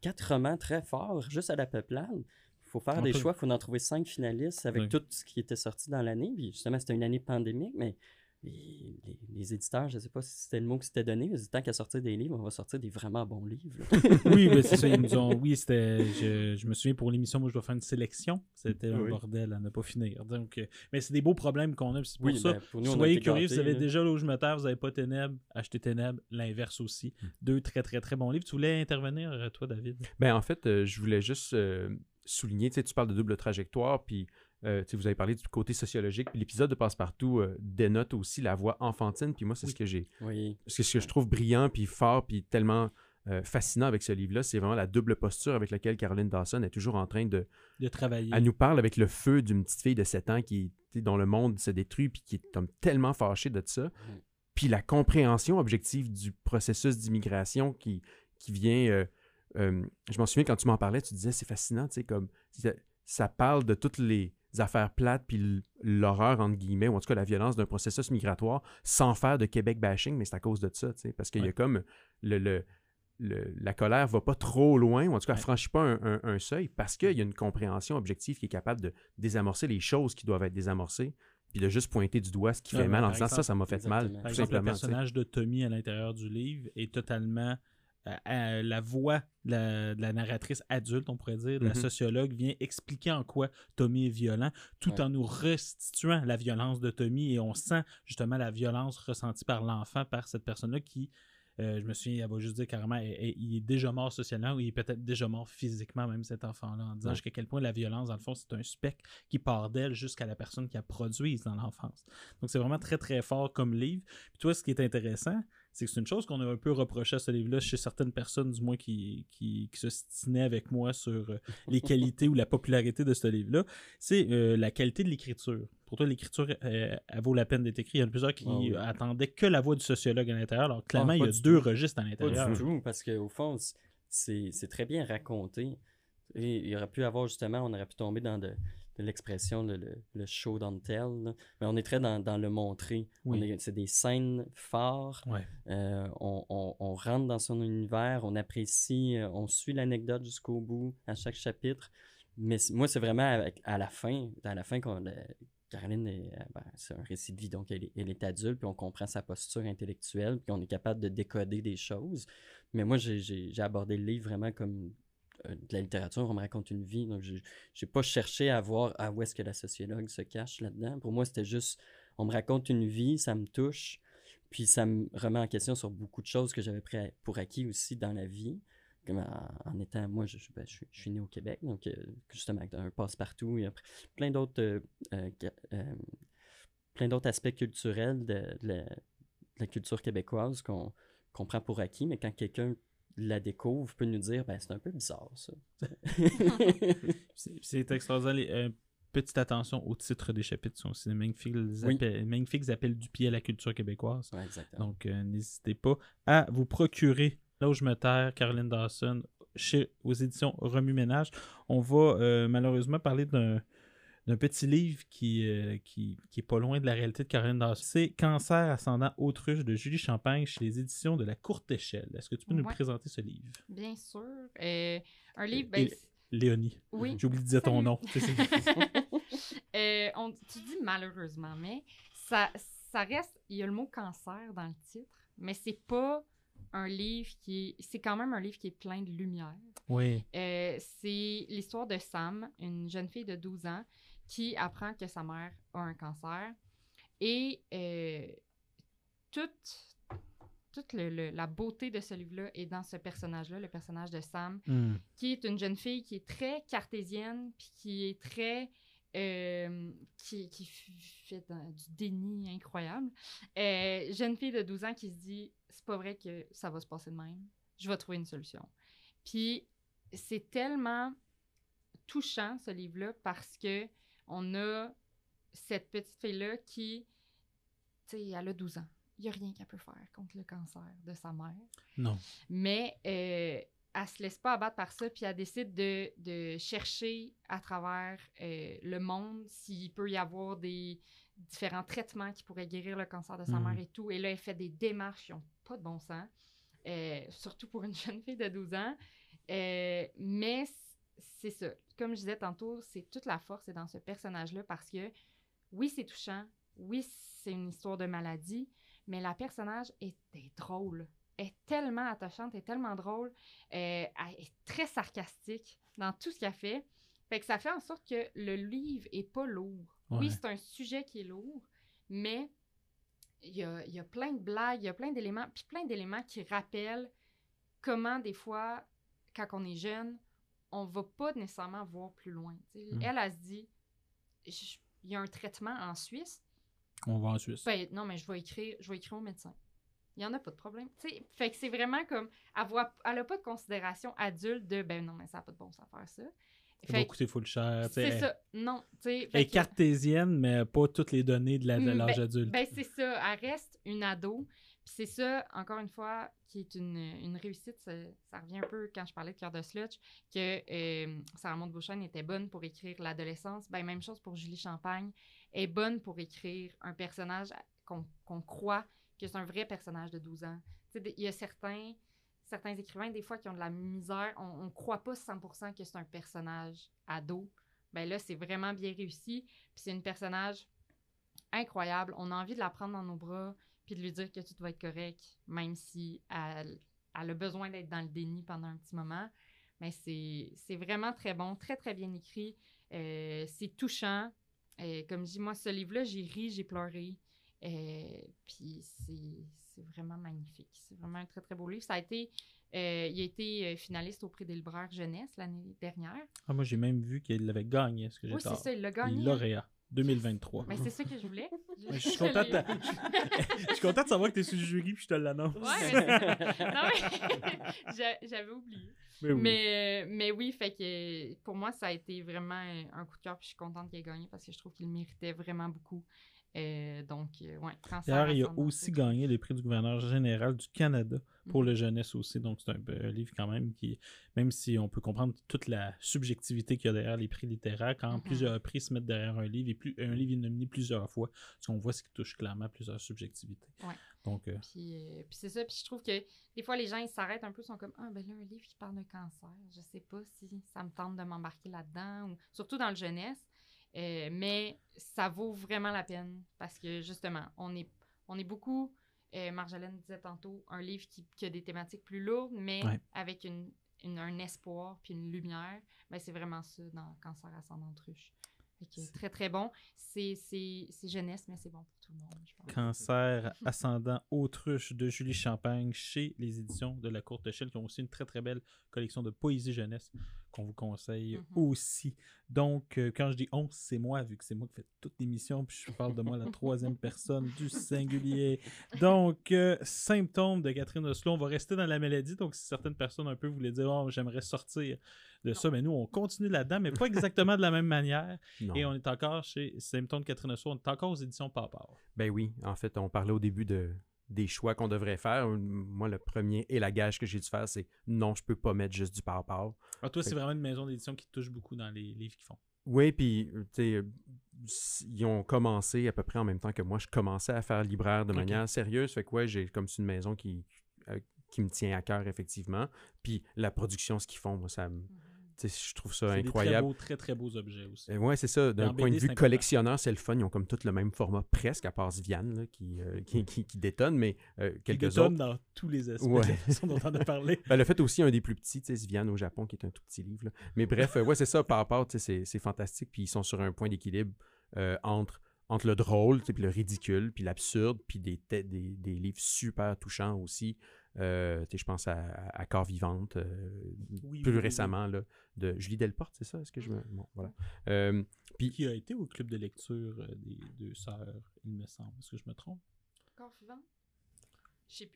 quatre romans très forts juste à la Peuplade faut faire des choix, il faut en trouver cinq finalistes avec tout ce qui était sorti dans l'année. Puis justement, c'était une année pandémique, mais les, éditeurs, je ne sais pas si c'était le mot que c'était donné, mais tant qu'à sortir des livres, on va sortir des vraiment bons livres. [laughs] oui, mais c'est ça. Ils nous [laughs] ont... Oui, c'était. Je, me souviens pour l'émission, moi, je dois faire une sélection. C'était un bordel à ne pas finir. Donc, euh, Mais c'est des beaux problèmes qu'on a. C'est pour ça. Ben, soyez curieux, vous avez déjà là où je me terre, vous n'avez pas Ténèbres, achetez Ténèbres, l'inverse aussi. Hmm. Deux très, très, très bons livres. Tu voulais intervenir, euh, toi, David? Ben, en fait, euh, je voulais juste souligner, tu, sais, tu parles de double trajectoire, puis euh, vous avez parlé du côté sociologique, puis l'épisode de Passepartout euh, dénote aussi la voix enfantine, puis moi, c'est ce que j'ai. Oui. Ce que je trouve brillant, puis fort, puis tellement euh, fascinant avec ce livre-là, c'est vraiment la double posture avec laquelle Caroline Dawson est toujours en train de, de travailler. Elle nous parle avec le feu d'une petite fille de 7 ans qui, dont le monde se détruit, puis qui est comme, tellement fâchée de ça. Puis la compréhension objective du processus d'immigration qui, qui vient euh, je m'en souviens quand tu m'en parlais, tu disais c'est fascinant, tu sais, comme ça parle de toutes les affaires plates puis l'horreur, entre guillemets, ou en tout cas la violence d'un processus migratoire sans faire de Québec bashing, mais c'est à cause de ça, tu sais, parce qu'il y a comme le, le, la colère va pas trop loin, ou en tout cas, elle franchit pas un, seuil parce qu'il y a une compréhension objective qui est capable de désamorcer les choses qui doivent être désamorcées, puis de juste pointer du doigt ce qui fait mal en disant ça, ça m'a fait mal, tout simplement. Le personnage de Tommy à l'intérieur du livre est totalement la voix de la, narratrice adulte, on pourrait dire, la mm-hmm. sociologue, vient expliquer en quoi Tommy est violent, tout en nous restituant la violence de Tommy et on sent justement la violence ressentie par l'enfant, par cette personne-là qui euh, je me souviens, elle va juste dire carrément, il est déjà mort socialement ou il est peut-être déjà mort physiquement, même cet enfant-là, en disant jusqu'à quel point la violence, dans le fond, c'est un spectre qui part d'elle jusqu'à la personne qui a produit dans l'enfance. Donc, c'est vraiment très, très fort comme livre. Puis toi, ce qui est intéressant, c'est que c'est une chose qu'on a un peu reproché à ce livre-là chez certaines personnes, du moins, qui, qui, se stinaient avec moi sur euh, les [laughs] qualités ou la popularité de ce livre-là, c'est euh, la qualité de l'écriture. Pour toi, l'écriture, euh, elle vaut la peine d'être écrite. Il y en a plusieurs qui ah attendaient que la voix du sociologue à l'intérieur, alors clairement, ah, il y a deux registres à l'intérieur. Pas du tout, parce qu'au fond, c'est très bien raconté. Et il aurait pu avoir, justement, on aurait pu tomber dans de de l'expression, le, le, show don't tell. Mais on est très dans, dans le montrer. C'est des scènes fortes. Euh, on, on, on, rentre dans son univers, on apprécie, euh, on suit l'anecdote jusqu'au bout à chaque chapitre. Mais moi, c'est vraiment à la fin, à la fin, quand Caroline, euh, ben, c'est un récit de vie, donc elle est, elle est, adulte, puis on comprend sa posture intellectuelle, puis on est capable de décoder des choses. Mais moi, j'ai abordé le livre vraiment comme de la littérature, on me raconte une vie. Donc, je n'ai pas cherché à voir à où est-ce que la sociologue se cache là-dedans. Pour moi, c'était juste, on me raconte une vie, ça me touche, puis ça me remet en question sur beaucoup de choses que j'avais pris pour acquis aussi dans la vie. Comme en, étant, moi, je, ben, je, suis né au Québec, donc euh, justement, un passe-partout, il y a plein d'autres euh, plein d'autres aspects culturels de, la, culture québécoise qu'on prend pour acquis, mais quand quelqu'un la découvre peut nous dire ben, c'est un peu bizarre ça. [laughs] c'est extraordinaire. Euh, petite attention au titre des chapitres sont aussi magnifiques, magnifiques appels du pied à la culture québécoise. Donc euh, n'hésitez pas à vous procurer Là où je me terre, Caroline Dawson, chez, aux éditions Remue Ménage. On va euh, malheureusement parler d'un d'un petit livre qui, euh, qui, qui, est pas loin de la réalité de Caroline Dawson. C'est Cancer ascendant autruche de Julie Champagne chez les éditions de la Courte Échelle. Est-ce que tu peux nous présenter ce livre? Bien sûr. Euh, un livre... Ben, Léonie. Oui. J'ai oublié de dire ton nom. [laughs] euh, on, tu dis malheureusement, mais ça, ça reste... Il y a le mot cancer dans le titre, mais c'est pas un livre qui C'est quand même un livre qui est plein de lumière. Oui. Euh, c'est l'histoire de Sam, une jeune fille de 12 ans qui apprend que sa mère a un cancer. Et euh, toute, toute la beauté de ce livre-là est dans ce personnage-là, le personnage de Sam, hmm. qui est une jeune fille qui est très cartésienne, puis qui est très... Euh, qui, qui, fait du déni incroyable. Euh, jeune fille de 12 ans qui se dit c'est pas vrai que ça va se passer de même. Je vais trouver une solution. Puis c'est tellement touchant ce livre-là parce que on a cette petite fille-là qui, tu sais, elle a 12 ans. Il n'y a rien qu'elle peut faire contre le cancer de sa mère. Non. Mais euh, elle se laisse pas abattre par ça, puis elle décide de, chercher à travers euh, le monde s'il peut y avoir des différents traitements qui pourraient guérir le cancer de sa mhm. mère et tout. Et là, elle fait des démarches qui n'ont pas de bon sens, euh, surtout pour une jeune fille de 12 ans. Mais c'est ça. Comme je disais tantôt, c'est toute la force est dans ce personnage-là parce que oui, c'est touchant. Oui, c'est une histoire de maladie, mais la personnage est, drôle. Elle est tellement attachante, elle est tellement drôle. Euh, elle est très sarcastique dans tout ce qu'elle fait. Fait que ça fait en sorte que le livre est pas lourd. Oui, c'est un sujet qui est lourd, mais il y a, y a, plein de blagues, il y a plein d'éléments, puis plein d'éléments qui rappellent comment des fois quand on est jeune, on va pas nécessairement voir plus loin. Mm. Elle, elle se dit, il y a un traitement en Suisse. On va en Suisse. Ben, non, mais je vais écrire, je vais écrire au médecin. Il n'y en a pas de problème. fait que c'est vraiment comme, elle n'a pas de considération adulte de, ben non, mais ça n'a pas de bon sens à faire ça. Ça va coûter full cher. C'est ça. Non. Elle est cartésienne, mais pas toutes les données de mm, l'âge ben, adulte. Ben, c'est ça. Elle reste une ado. C'est ça, encore une fois, qui est une, une réussite. Ça, revient un peu quand je parlais de Cœur de Slutch, que euh, Sarah Maud était bonne pour écrire l'adolescence. Ben, même chose pour Julie Champagne. est bonne pour écrire un personnage qu'on croit que c'est un vrai personnage de 12 ans. Il y a certains, certains écrivains, des fois, qui ont de la misère. On ne croit pas 100% que c'est un personnage ado. Ben là, c'est vraiment bien réussi. Puis c'est un personnage incroyable. On a envie de la prendre dans nos bras puis de lui dire que tout va être correct, même si elle, elle a besoin d'être dans le déni pendant un petit moment. Mais c'est vraiment très bon, très, très bien écrit. Euh, c'est touchant. Euh, comme je dis, moi, ce livre-là, j'ai ri, j'ai pleuré. Euh, puis c'est vraiment magnifique. C'est vraiment un très, très beau livre. Ça a été, il a été finaliste au prix des libraires jeunesse l'année dernière. Ah, moi, j'ai même vu qu'il avait gagné. Ce que oui, c'est ça, il l'a gagné. Lauréat. 2023. Mais c'est ça que je voulais. [laughs] je, suis contente de... je suis de savoir que tu es sur le jury puis je te l'annonce. Ouais, [laughs] non, mais [laughs] j'avais oublié. Mais oui. Mais, oui, fait que pour moi, ça a été vraiment un coup de cœur. Puis je suis contente qu'il ait gagné parce que je trouve qu'il méritait vraiment beaucoup. Euh, donc, euh, ouais, D'ailleurs, il a aussi gagné le prix du gouverneur général du Canada pour mhm. le jeunesse aussi. Donc, c'est un, livre quand même qui, même si on peut comprendre toute la subjectivité qu'il y a derrière les prix littéraires, quand mhm. plusieurs prix se mettent derrière un livre et plus, un livre est nominé plusieurs fois, ce qu'on voit, c'est qu'il touche clairement plusieurs subjectivités. Ouais. Donc, euh, puis, puis c'est ça. Puis je trouve que des fois, les gens, ils s'arrêtent un peu, ils sont comme Ah, ben là, un livre qui parle de cancer. Je sais pas si ça me tente de m'embarquer là-dedans. Ou... Surtout dans le jeunesse. Euh, mais ça vaut vraiment la peine parce que justement, on est, on est beaucoup, euh, Marjolaine disait tantôt, un livre qui, a des thématiques plus lourdes, mais avec une, un espoir puis une lumière. Ben, c'est vraiment ça dans Cancer ascendant truche. Très, très bon. C'est jeunesse, mais c'est bon pour tout le monde. Je pense. Cancer [laughs] ascendant autruche de Julie Champagne chez les éditions de la Courte Échelle qui ont aussi une très, très belle collection de poésie jeunesse qu'on vous conseille mm-hmm. aussi. Donc, euh, quand je dis on, c'est moi, vu que c'est moi qui fais toute l'émission, puis je parle de moi la troisième [laughs] personne du singulier. Donc, euh, symptômes de Catherine Oslo, on va rester dans la maladie. Donc, si certaines personnes un peu voulaient dire, oh, j'aimerais sortir de ça, mais nous, on continue là-dedans, mais pas exactement de la même manière. [laughs] Et on est encore chez Symptômes de Catherine Oslo, on est encore aux éditions Papa. Ben oui, en fait, on parlait au début de, des choix qu'on devrait faire. Moi, le premier et la gage que j'ai dû faire, c'est non, je peux pas mettre juste du par Ah, toi, c'est vraiment une maison d'édition qui touche beaucoup dans les livres qu'ils font. Oui, puis, tu sais, ils ont commencé à peu près en même temps que moi. Je commençais à faire libraire de manière sérieuse. Fait que, ouais, j'ai comme c'est une maison qui, euh, qui me tient à cœur, effectivement. Puis, la production, ce qu'ils font, moi, ça me. Mhm je trouve ça incroyable. Des très, très, beaux objets aussi. Euh, oui, c'est ça. D'un point de vue collectionneur, c'est le fun. Ils ont comme tout le même format presque, à part Viviane qui, euh, [laughs] qui, qui, détonne, mais euh, quelques qui autres. dans tous les aspects [laughs] dont on a parlé. ben, le fait aussi un des plus petits, Viviane au Japon, qui est un tout petit livre. Mais bref, ouais, c'est ça, par rapport, c'est fantastique. Puis ils sont sur un point d'équilibre entre entre le drôle, puis le ridicule, puis l'absurde, puis des, des, des, livres super touchants aussi. Euh, je pense à, à Corps Vivante, euh, plus récemment, Là, de Julie Delporte, c'est ça? Est-ce que je me... Bon, voilà. Euh, puis... Qui a été au club de lecture des deux sœurs, il me semble. Est-ce que je me trompe? Corps Vivante?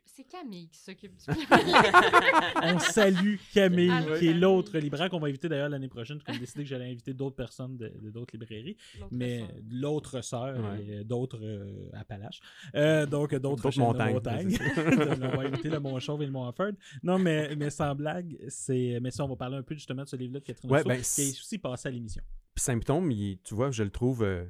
C'est Camille qui s'occupe du [laughs] On salue Camille, qui est l'autre libraire qu'on va inviter d'ailleurs l'année prochaine. J'ai décidé que j'allais inviter d'autres personnes de, d'autres librairies, mais l'autre sœur et d'autres euh, Appalaches. Euh, donc d'autres montagnes. montagnes. [laughs] on va inviter le Mont Chauve et le Mont Offord. Non, mais, mais sans blague, c'est. Mais ça, on va parler un peu justement de ce livre-là de Catherine ouais, ben, qui est aussi passé à l'émission. Symptômes, tu vois, je le trouve euh,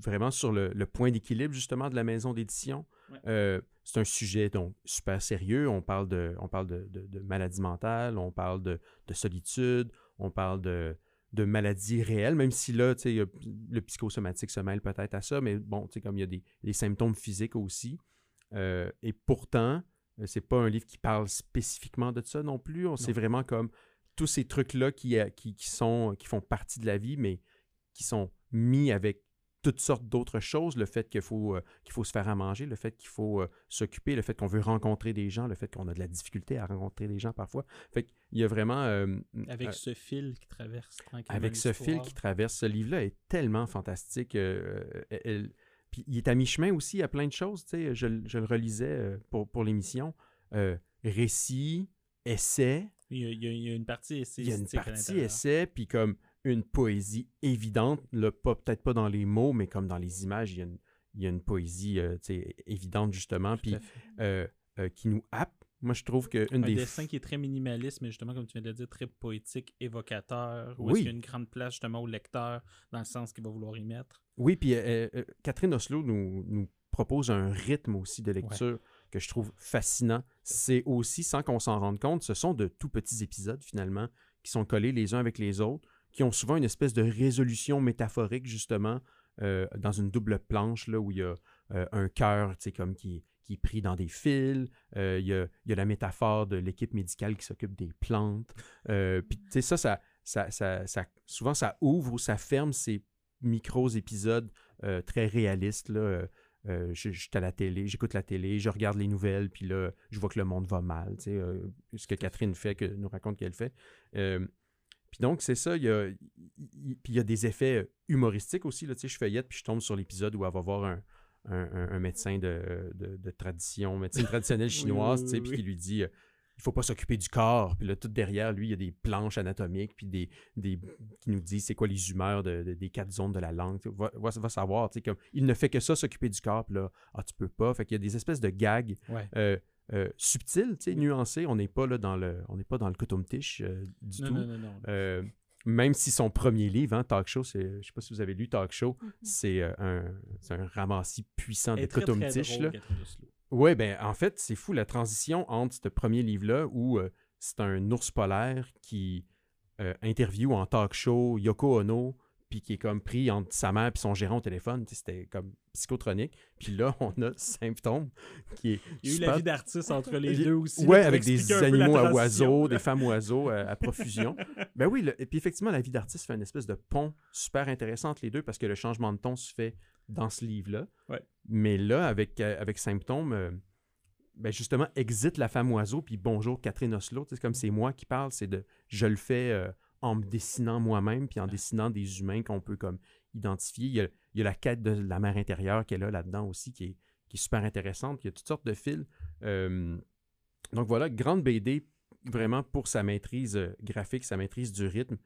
vraiment sur le, le point d'équilibre justement de la maison d'édition. Euh, c'est un sujet donc super sérieux. On parle de, on parle de, de, maladie mentale, on parle de, solitude, on parle de, de maladies réelles, même si là, le psychosomatique se mêle peut-être à ça, mais bon, comme il y a des, des symptômes physiques aussi. Euh, et pourtant, euh, c'est pas un livre qui parle spécifiquement de ça non plus. On sait vraiment comme tous ces trucs-là qui, qui, qui, sont, qui font partie de la vie, mais qui sont mis avec toutes sortes d'autres choses, le fait qu'il faut, euh, qu'il faut se faire à manger, le fait qu'il faut euh, s'occuper, le fait qu'on veut rencontrer des gens, le fait qu'on a de la difficulté à rencontrer des gens parfois. Fait qu'il y a vraiment... Euh, avec ce fil qui traverse tranquillement Avec ce fil qui traverse, ce livre-là est tellement fantastique. puis il est à mi-chemin aussi à plein de choses, tu sais, je, je, le relisais pour, pour l'émission. récit, essai. Il y, a, il y, a, une partie essai. Il y a une partie essai, puis comme une poésie évidente, peut-être pas dans les mots, mais comme dans les images, il y a une, il y a une poésie euh, évidente, justement, puis euh, euh, qui nous happe. Moi, je trouve qu'une des. Un dessin qui est très minimaliste, mais justement, comme tu viens de le dire, très poétique, évocateur, où oui. il y a une grande place, justement, au lecteur, dans le sens qu'il va vouloir y mettre. Oui, puis Catherine Oslo nous, nous, propose un rythme aussi de lecture. que je trouve fascinant. C'est aussi, sans qu'on s'en rende compte, ce sont de tout petits épisodes finalement qui sont collés les uns avec les autres, qui ont souvent une espèce de résolution métaphorique, justement, euh, dans une double planche, là, où il y a euh, un cœur, comme qui, qui est pris dans des fils. Il y, a, la métaphore de l'équipe médicale qui s'occupe des plantes. Puis, tu sais, ça ça, ça, ça, souvent, ça ouvre ou ça ferme ces micros épisodes très réalistes. Là, euh, je, suis à la télé, j'écoute la télé, je regarde les nouvelles, puis là, je vois que le monde va mal. Tu sais, euh, ce que Catherine fait, que nous raconte qu'elle fait. Euh, puis donc, c'est ça. Il y a, puis il y a des effets humoristiques aussi. Là, tu sais, je feuillette, puis je tombe sur l'épisode où elle va voir un, un, médecin de, de, de, tradition, médecine traditionnelle [laughs] chinoise, tu sais, puis qui lui dit il faut pas s'occuper du corps. Puis là, tout derrière lui, il y a des planches anatomiques, puis des, des qui nous disent c'est quoi les humeurs des quatre zones de la langue. Va, va, savoir, tu sais, comme, il ne fait que ça, s'occuper du corps, puis là, ah, tu peux pas. Fait qu'il y a des espèces de gags euh, euh, sais, nuancés. On n'est pas là dans le, on n'est pas dans le euh, du tout. même si son premier livre, hein, Talk Show, je ne sais pas si vous avez lu Talk Show, mm-hmm. c'est un, un ramassis puissant de coton-tiche. Oui, ben en fait, c'est fou la transition entre ce premier livre-là où euh, c'est un ours polaire qui euh, interview en talk show Yoko Ono, puis qui est comme pris entre sa mère et son gérant au téléphone. C'était comme psychotronique. Puis là, on a Symptôme qui est. Il y a eu la vie d'artiste entre les deux aussi. Oui, avec des animaux à oiseaux, des femmes oiseaux euh, à, profusion. [laughs] ben oui, et puis effectivement, la vie d'artiste fait une espèce de pont super intéressant entre les deux parce que le changement de ton se fait dans ce livre-là. Mais là, avec, euh, avec Symptômes, euh, ben justement, exit la femme oiseau, puis bonjour Catherine Oslo. C'est comme c'est moi qui parle, c'est de je le fais euh, en me dessinant moi-même, puis en dessinant des humains qu'on peut comme identifier. Il y, a, la quête de la mer intérieure qui est là, là-dedans aussi, qui est, super intéressante. Il y a toutes sortes de fils. donc voilà, grande BD, vraiment pour sa maîtrise graphique, sa maîtrise du rythme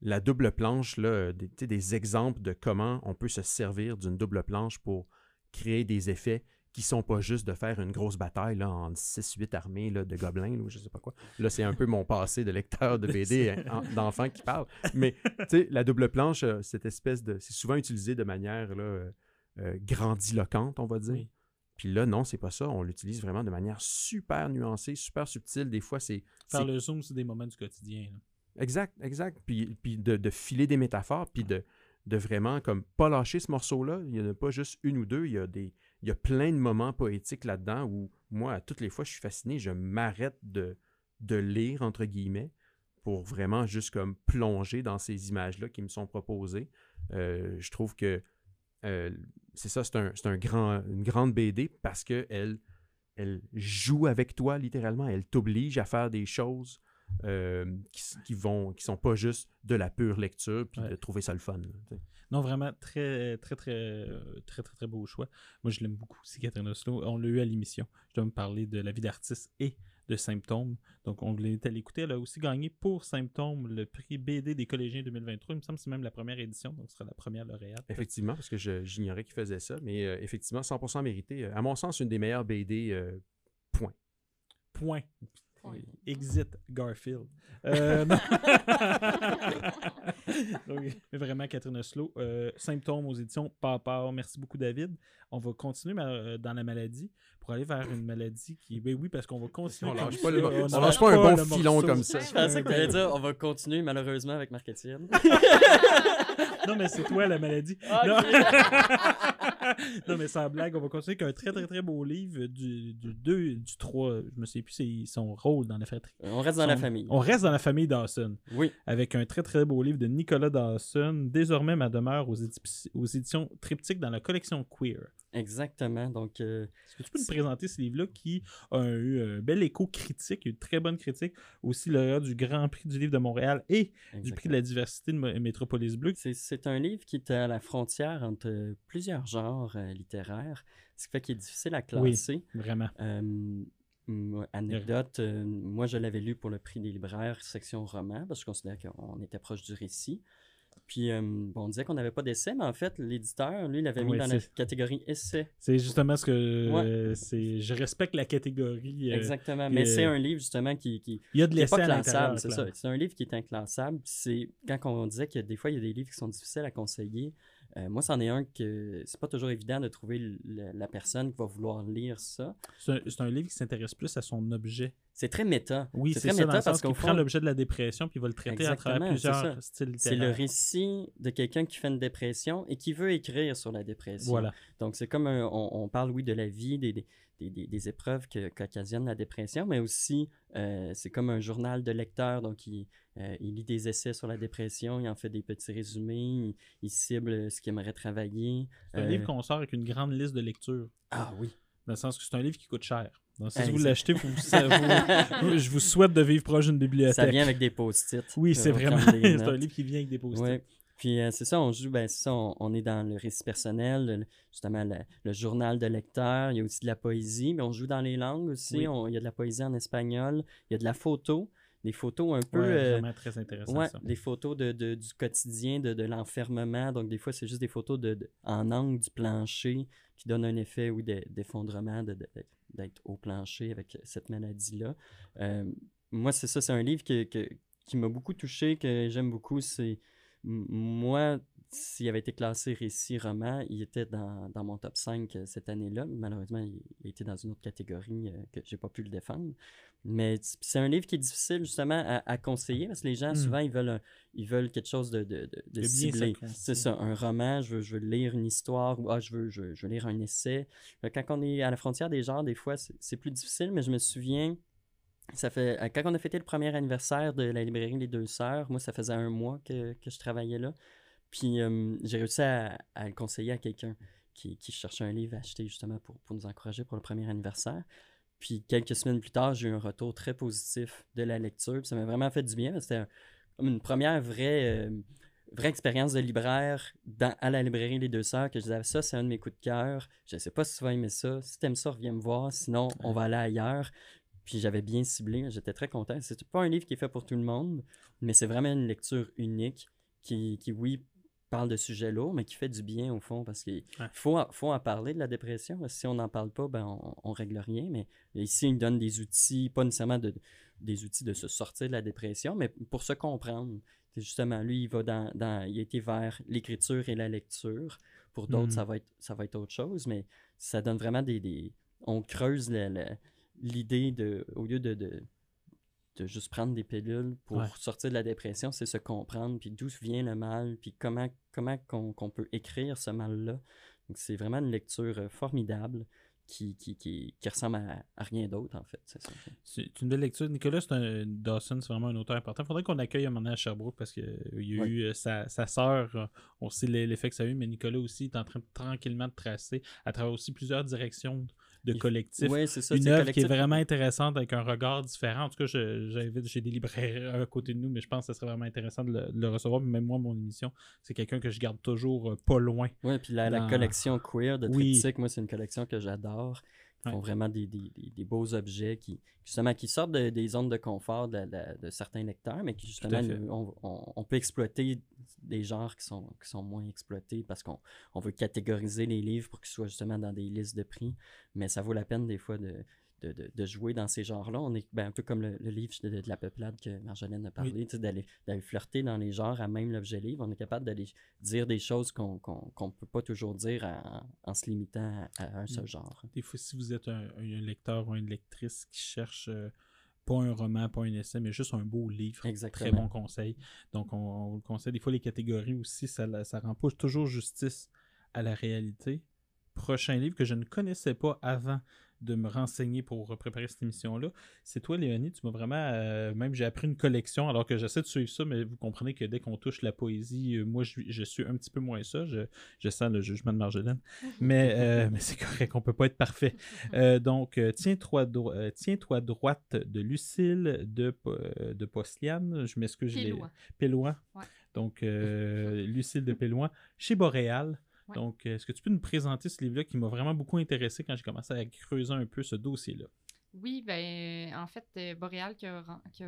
la double planche, là, des, exemples de comment on peut se servir d'une double planche pour créer des effets qui sont pas juste de faire une grosse bataille là, en 6-8 armées là, de gobelins ou je sais pas quoi. Là, c'est un peu mon passé de lecteur de BD [laughs] hein, d'enfant qui parle. Mais la double planche, euh, cette espèce de. C'est souvent utilisé de manière là, euh, euh, grandiloquente, on va dire. Puis là, non, c'est pas ça. On l'utilise vraiment de manière super nuancée, super subtile. Des fois, c'est. Faire le zoom, c'est des moments du quotidien. Exact, exact. Puis, puis de, filer des métaphores, puis de, de vraiment comme pas lâcher ce morceau-là. Il n'y en a pas juste une ou deux, il y a, des, il y a plein de moments poétiques là-dedans où moi, à toutes les fois, je suis fasciné, je m'arrête de, lire, entre guillemets, pour vraiment juste comme plonger dans ces images-là qui me sont proposées. Euh, je trouve que euh, c'est ça, c'est une grande BD parce qu'elle elle joue avec toi littéralement, elle t'oblige à faire des choses euh, qui, vont qui sont pas juste de la pure lecture puis de trouver ça le fun. non, vraiment très très très très très très beau choix. Moi je l'aime beaucoup aussi Catherine Oslo. On l'a eu à l'émission. Je dois me parler de la vie d'artiste et de Symptômes. Donc on l'a à l'écouter. Elle a aussi gagné pour Symptômes le prix BD des collégiens 2023. Il me semble que c'est même la première édition, donc ce sera la première lauréate. Effectivement, parce que j'ignorais qu'il faisait ça, mais euh, effectivement 100% mérité. À mon sens, une des meilleures BD. Euh, point. Point. Exit Garfield. Euh, mais [laughs] vraiment, Catherine Oslo. Euh, symptômes aux éditions Papa. Merci beaucoup, David. On va continuer euh, dans la maladie pour aller vers une maladie qui. Ben oui, parce qu'on va continuer. On lâche pas, on lâche pas un bon filon comme ça. Je pensais que tu allais dire on va continuer malheureusement avec marc [laughs] non, mais c'est toi la maladie. [laughs] non. mais sans blague, on va continuer avec un très très très beau livre du, du 2, du 3. Je me sais plus c'est son rôle dans la fratrie. On reste dans la famille. On reste dans la famille Dawson. Oui. Avec un très très beau livre de Nicolas Dawson, Désormais ma demeure aux, aux éditions Triptyque dans la collection Queer. Exactement. Donc, euh, Est-ce que tu peux nous présenter ce livre-là qui a eu un bel écho critique, une très bonne critique, aussi l'heure du Grand Prix du livre de Montréal et du Prix de la diversité de Métropolis Bleu. C'est un livre qui est à la frontière entre plusieurs genres euh, littéraires, ce qui fait qu'il est difficile à classer. Oui, vraiment. Euh, anecdote, moi je l'avais lu pour le prix des libraires, section roman, parce que je considère qu'on était proche du récit. Puis euh, on disait qu'on n'avait pas d'essai, mais en fait, l'éditeur, lui, il l'avait mis dans la catégorie essai. C'est justement ce que c'est. Je respecte la catégorie. Euh, Exactement. Mais c'est un livre justement qui, qui il y a de l'essai classable, c'est ça. C'est un livre qui est inclassable. C'est quand on disait que des fois il y a des livres qui sont difficiles à conseiller. Euh, moi, c'en est un que c'est pas toujours évident de trouver la personne qui va vouloir lire ça. C'est un, livre qui s'intéresse plus à son objet. C'est très méta. Oui, c'est très méta parce qu'il prend l'objet de la dépression puis il va le traiter à travers plusieurs styles littéraires. C'est le récit de quelqu'un qui fait une dépression et qui veut écrire sur la dépression. Voilà. Donc, c'est comme on, parle, oui, de la vie, des, des, des, épreuves qu'occasionne la dépression, mais aussi, euh, c'est comme un journal de lecteur. Donc, il, euh, il, lit des essais sur la dépression, il en fait des petits résumés, il, cible ce qu'il aimerait travailler. C'est un livre euh, qu'on sort avec une grande liste de lecture. Ah oui. Dans le sens que c'est un livre qui coûte cher. Donc, si vous l'achetez, je vous souhaite de vivre proche d'une bibliothèque. Ça vient avec des post-it. Oui, c'est vraiment. [laughs] c'est un livre qui vient avec des post-it. Puis euh, c'est ça, on joue, ben, ça, on, est dans le récit personnel, justement le, journal de lecteur, il y a aussi de la poésie, mais on joue dans les langues aussi. il y a de la poésie en espagnol, il y a de la photo, des photos un peu. Ouais, euh, très intéressant. Ouais, des photos de, du quotidien, de, l'enfermement. Donc, des fois, c'est juste des photos de, en angle du plancher qui donnent un effet oui, d'effondrement, d'être au plancher avec cette maladie-là. Euh, moi, c'est ça, c'est un livre que, qui m'a beaucoup touché, que j'aime beaucoup. C'est moi, s'il avait été classé récit roman, il était dans, dans mon top 5 euh, cette année-là. Malheureusement, il, était dans une autre catégorie euh, que j'ai pas pu le défendre. Mais c'est un livre qui est difficile justement à, conseiller parce que les gens, hmm. souvent, ils veulent, ils veulent quelque chose de, de, de, ciblé. C'est ça, un roman, je veux, je veux, lire une histoire ou ah, je, veux, je, je veux lire un essai. Quand on est à la frontière des genres, des fois, c'est plus difficile, mais je me souviens ça fait, euh, quand on a fêté le premier anniversaire de la librairie Les Deux Sœurs, moi, ça faisait un mois que, je travaillais là. Puis euh, j'ai réussi à, le conseiller à quelqu'un qui, qui, cherchait un livre à acheter justement pour, nous encourager pour le premier anniversaire. Puis quelques semaines plus tard, j'ai eu un retour très positif de la lecture. Ça m'a vraiment fait du bien. C'était une première vraie, euh, vraie expérience de libraire à la librairie Les Deux Sœurs que je disais ça, c'est un de mes coups de cœur. Je ne sais pas si tu vas aimer ça. Si tu aimes ça, reviens me voir. Sinon, on va aller ailleurs. Puis j'avais bien ciblé. J'étais très content. C'est pas un livre qui est fait pour tout le monde, mais c'est vraiment une lecture unique qui, qui oui, parle de sujets lourds, mais qui fait du bien au fond, parce qu'il faut, faut en parler de la dépression. Si on n'en parle pas, ben on, ne règle rien. Mais ici, il donne des outils, pas nécessairement de, des outils de se sortir de la dépression, mais pour se comprendre. Justement, lui, il va dans, dans il a été vers l'écriture et la lecture. Pour d'autres, ça, mm. va être, ça va être autre chose, mais ça donne vraiment des. des on creuse l'idée de. Au lieu de de juste prendre des pilules pour sortir de la dépression, c'est se comprendre, puis d'où vient le mal, puis comment, comment qu'on, peut écrire ce mal-là. Donc, c'est vraiment une lecture euh, formidable qui, qui, qui, qui ressemble à, rien d'autre, en fait. C'est, c'est une belle lecture. Nicolas c'est un, Dawson, c'est vraiment un auteur important. Il faudrait qu'on accueille un moment à Sherbrooke parce qu'il euh, y a eu euh, sa, sa sœur, on sait l'effet que ça a eu, mais Nicolas aussi est en train de, tranquillement de tracer à travers aussi plusieurs directions de collectif. Une œuvre qui est vraiment intéressante avec un regard différent. En tout cas, j'ai des libraires à côté de nous, mais je pense que ce serait vraiment intéressant de le, recevoir. Même moi, mon émission, c'est quelqu'un que je garde toujours euh, pas loin. Oui, puis la, collection queer de oui. moi, c'est une collection que j'adore. Ils font vraiment des, beaux objets qui, justement, qui sortent des zones de confort de, certains lecteurs, mais qui, justement, on, peut exploiter des genres qui sont, qui sont moins exploités parce qu'on veut catégoriser les livres pour qu'ils soient justement dans des listes de prix. Mais ça vaut la peine des fois de, de, jouer dans ces genres-là. On est ben, un peu comme le, livre de, la peuplade que Marjolaine a parlé, d'aller flirter dans les genres à même l'objet livre. On est capable d'aller dire des choses qu'on ne peut pas toujours dire en, se limitant à, un seul mm. genre. Des fois, si vous êtes un, lecteur ou une lectrice qui cherche euh, pas un roman, pas un essai, mais juste un beau livre. Très bon conseil. Donc, on, vous conseille. Des fois, les catégories aussi, ça ne rend pas toujours justice à la réalité. Prochain livre que je ne connaissais pas avant de me renseigner pour préparer cette émission-là. C'est toi, Léonie, tu m'as vraiment. Euh, même j'ai appris une collection alors que j'essaie de suivre ça, mais vous comprenez que dès qu'on touche la poésie, euh, moi je, suis un petit peu moins ça. Je, sens le jugement de Marjolaine. Mais, euh, [laughs] mais c'est correct, on peut pas être parfait. [laughs] donc, Tiens-toi Tiens -toi droite de Lucille de, de Postliane. Je m'excuse. Péloin. Péloin. Donc, [laughs] Lucille de Péloin, chez Boréal. Donc, est-ce que tu peux nous présenter ce livre-là qui m'a vraiment beaucoup intéressé quand j'ai commencé à creuser un peu ce dossier-là? Oui, ben en fait, euh, Boréal qui a,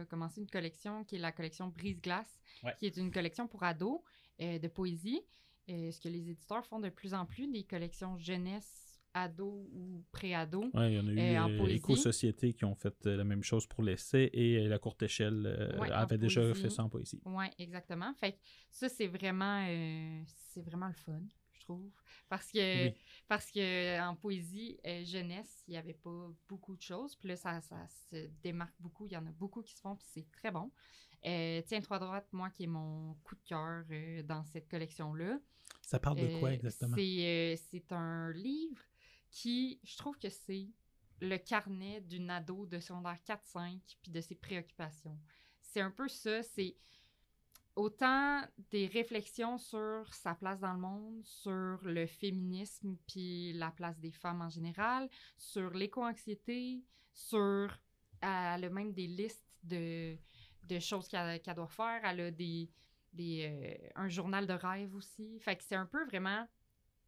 commencé une collection qui est la collection Brise-Glace, qui est une collection pour ados euh, de poésie. Euh, ce que les éditeurs font de plus en plus, des collections jeunesse ado ou pré-ado. Oui, il y en a eu euh, Éco-Société qui ont fait euh, la même chose pour l'essai et la courte échelle avait déjà fait ça en poésie. Oui, exactement. Fait ça, c'est vraiment, c'est vraiment le fun, trouve. Parce que, parce que en poésie jeunesse, il n'y avait pas beaucoup de choses. Puis là, ça, ça se démarque beaucoup. Il y en a beaucoup qui se font, puis c'est très bon. Tiens, Trois Droites, moi, qui est mon coup de cœur dans cette collection-là. Ça parle de quoi exactement? C'est un livre qui, je trouve que c'est le carnet d'une ado de secondaire 4-5 puis de ses préoccupations. C'est un peu ça, c'est autant des réflexions sur sa place dans le monde, sur le féminisme puis la place des femmes en général, sur l'éco-anxiété, sur elle a même des listes de, de choses qu'elle doit faire, elle a des, des euh, un journal de rêve aussi. Fait que c'est un peu vraiment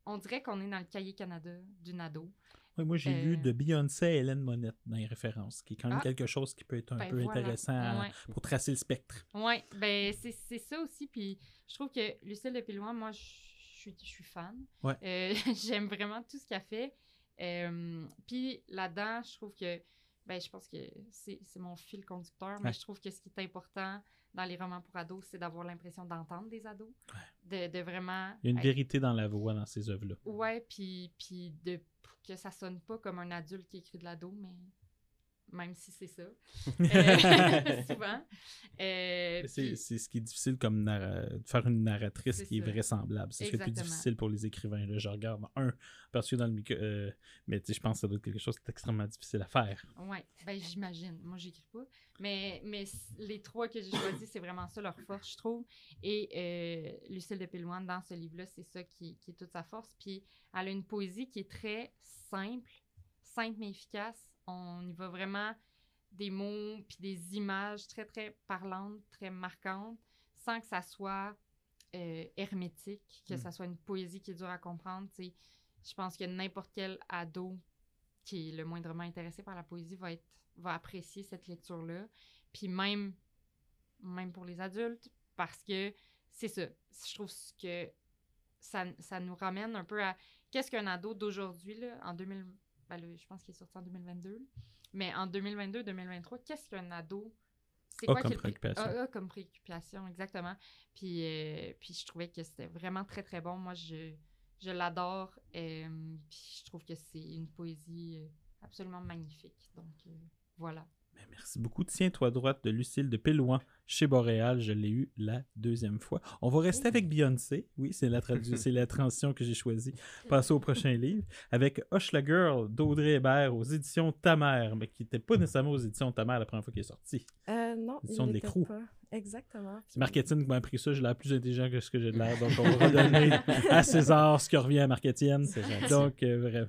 on dirait qu'on est dans le cahier Canada d'une ado. Oui, moi, j'ai lu euh, de Beyoncé et Hélène Monette dans les références, qui est quand même ah! quelque chose qui peut être un ben peu intéressant pour tracer le spectre. Oui, ben c'est ça aussi. Puis je trouve que Lucille de Piloin, moi, je suis, je suis fan. Ouais. Euh, [laughs] j'aime vraiment tout ce qu'elle fait. Euh, puis là-dedans, je trouve que, ben, je pense que c'est mon fil conducteur, mais je trouve que ce qui est important dans les romans pour ados, c'est d'avoir l'impression d'entendre des ados. De, vraiment. Il y a une vérité dans la voix dans ces œuvres-là. Ouais, puis, puis de, que ça sonne pas comme un adulte qui écrit de l'ado, mais même si c'est ça, [laughs] euh, [laughs] souvent. Euh, c'est ce qui est difficile comme de faire une narratrice qui est vraisemblable. C'est ce qui est plus difficile pour les écrivains. Là, je regarde un, parce que dans le micro, euh, mais je pense que ça doit être quelque chose d'extrêmement difficile à faire. Oui, ben, j'imagine. Moi, j'écris pas. Mais, mais les trois que j'ai choisis, c'est vraiment ça leur force, je trouve. Et Lucille de Pilloine, dans ce livre-là, c'est ça qui, qui est toute sa force. Puis elle a une poésie qui est très simple, simple mais efficace on y va vraiment des mots puis des images très, très parlantes, très marquantes, sans que ça soit euh, hermétique, que mm. ça soit une poésie qui est dure à comprendre. Je pense que n'importe quel ado qui est le moindrement intéressé par la poésie va, être, va apprécier cette lecture-là. Puis même, même pour les adultes, parce que c'est ça. Je trouve que ça, ça nous ramène un peu à qu'est-ce qu'un ado d'aujourd'hui, en 2000, ben, je pense qu'il est sorti en 2022. Mais en 2022-2023, qu'est-ce qu'un ado c'est quoi comme préoccupation. A, comme préoccupation, exactement. Puis, euh, puis je trouvais que c'était vraiment très, très bon. Moi, je, je l'adore. Euh, puis je trouve que c'est une poésie euh, absolument magnifique. Donc, voilà. Ben, merci beaucoup. Tiens-toi droite de Lucille de Pélouin chez Boréal. Je l'ai eu la deuxième fois. On va rester avec Beyoncé. Oui, c'est la, [laughs] c'est la transition que j'ai choisie. Passer au prochain livre avec Hush la Girl d'Audrey Hébert aux éditions Ta Mère, mais qui n'était pas nécessairement aux éditions Ta Mère la première fois qu'il est sorti. Euh, non, édition de l'écrou. Exactement. C'est Marketing qui m'a appris ça. J'ai l'air plus intelligent que ce que j'ai de l'air. Donc, on va [laughs] redonner à César ce qui revient à Marketing. Donc, euh, vraiment.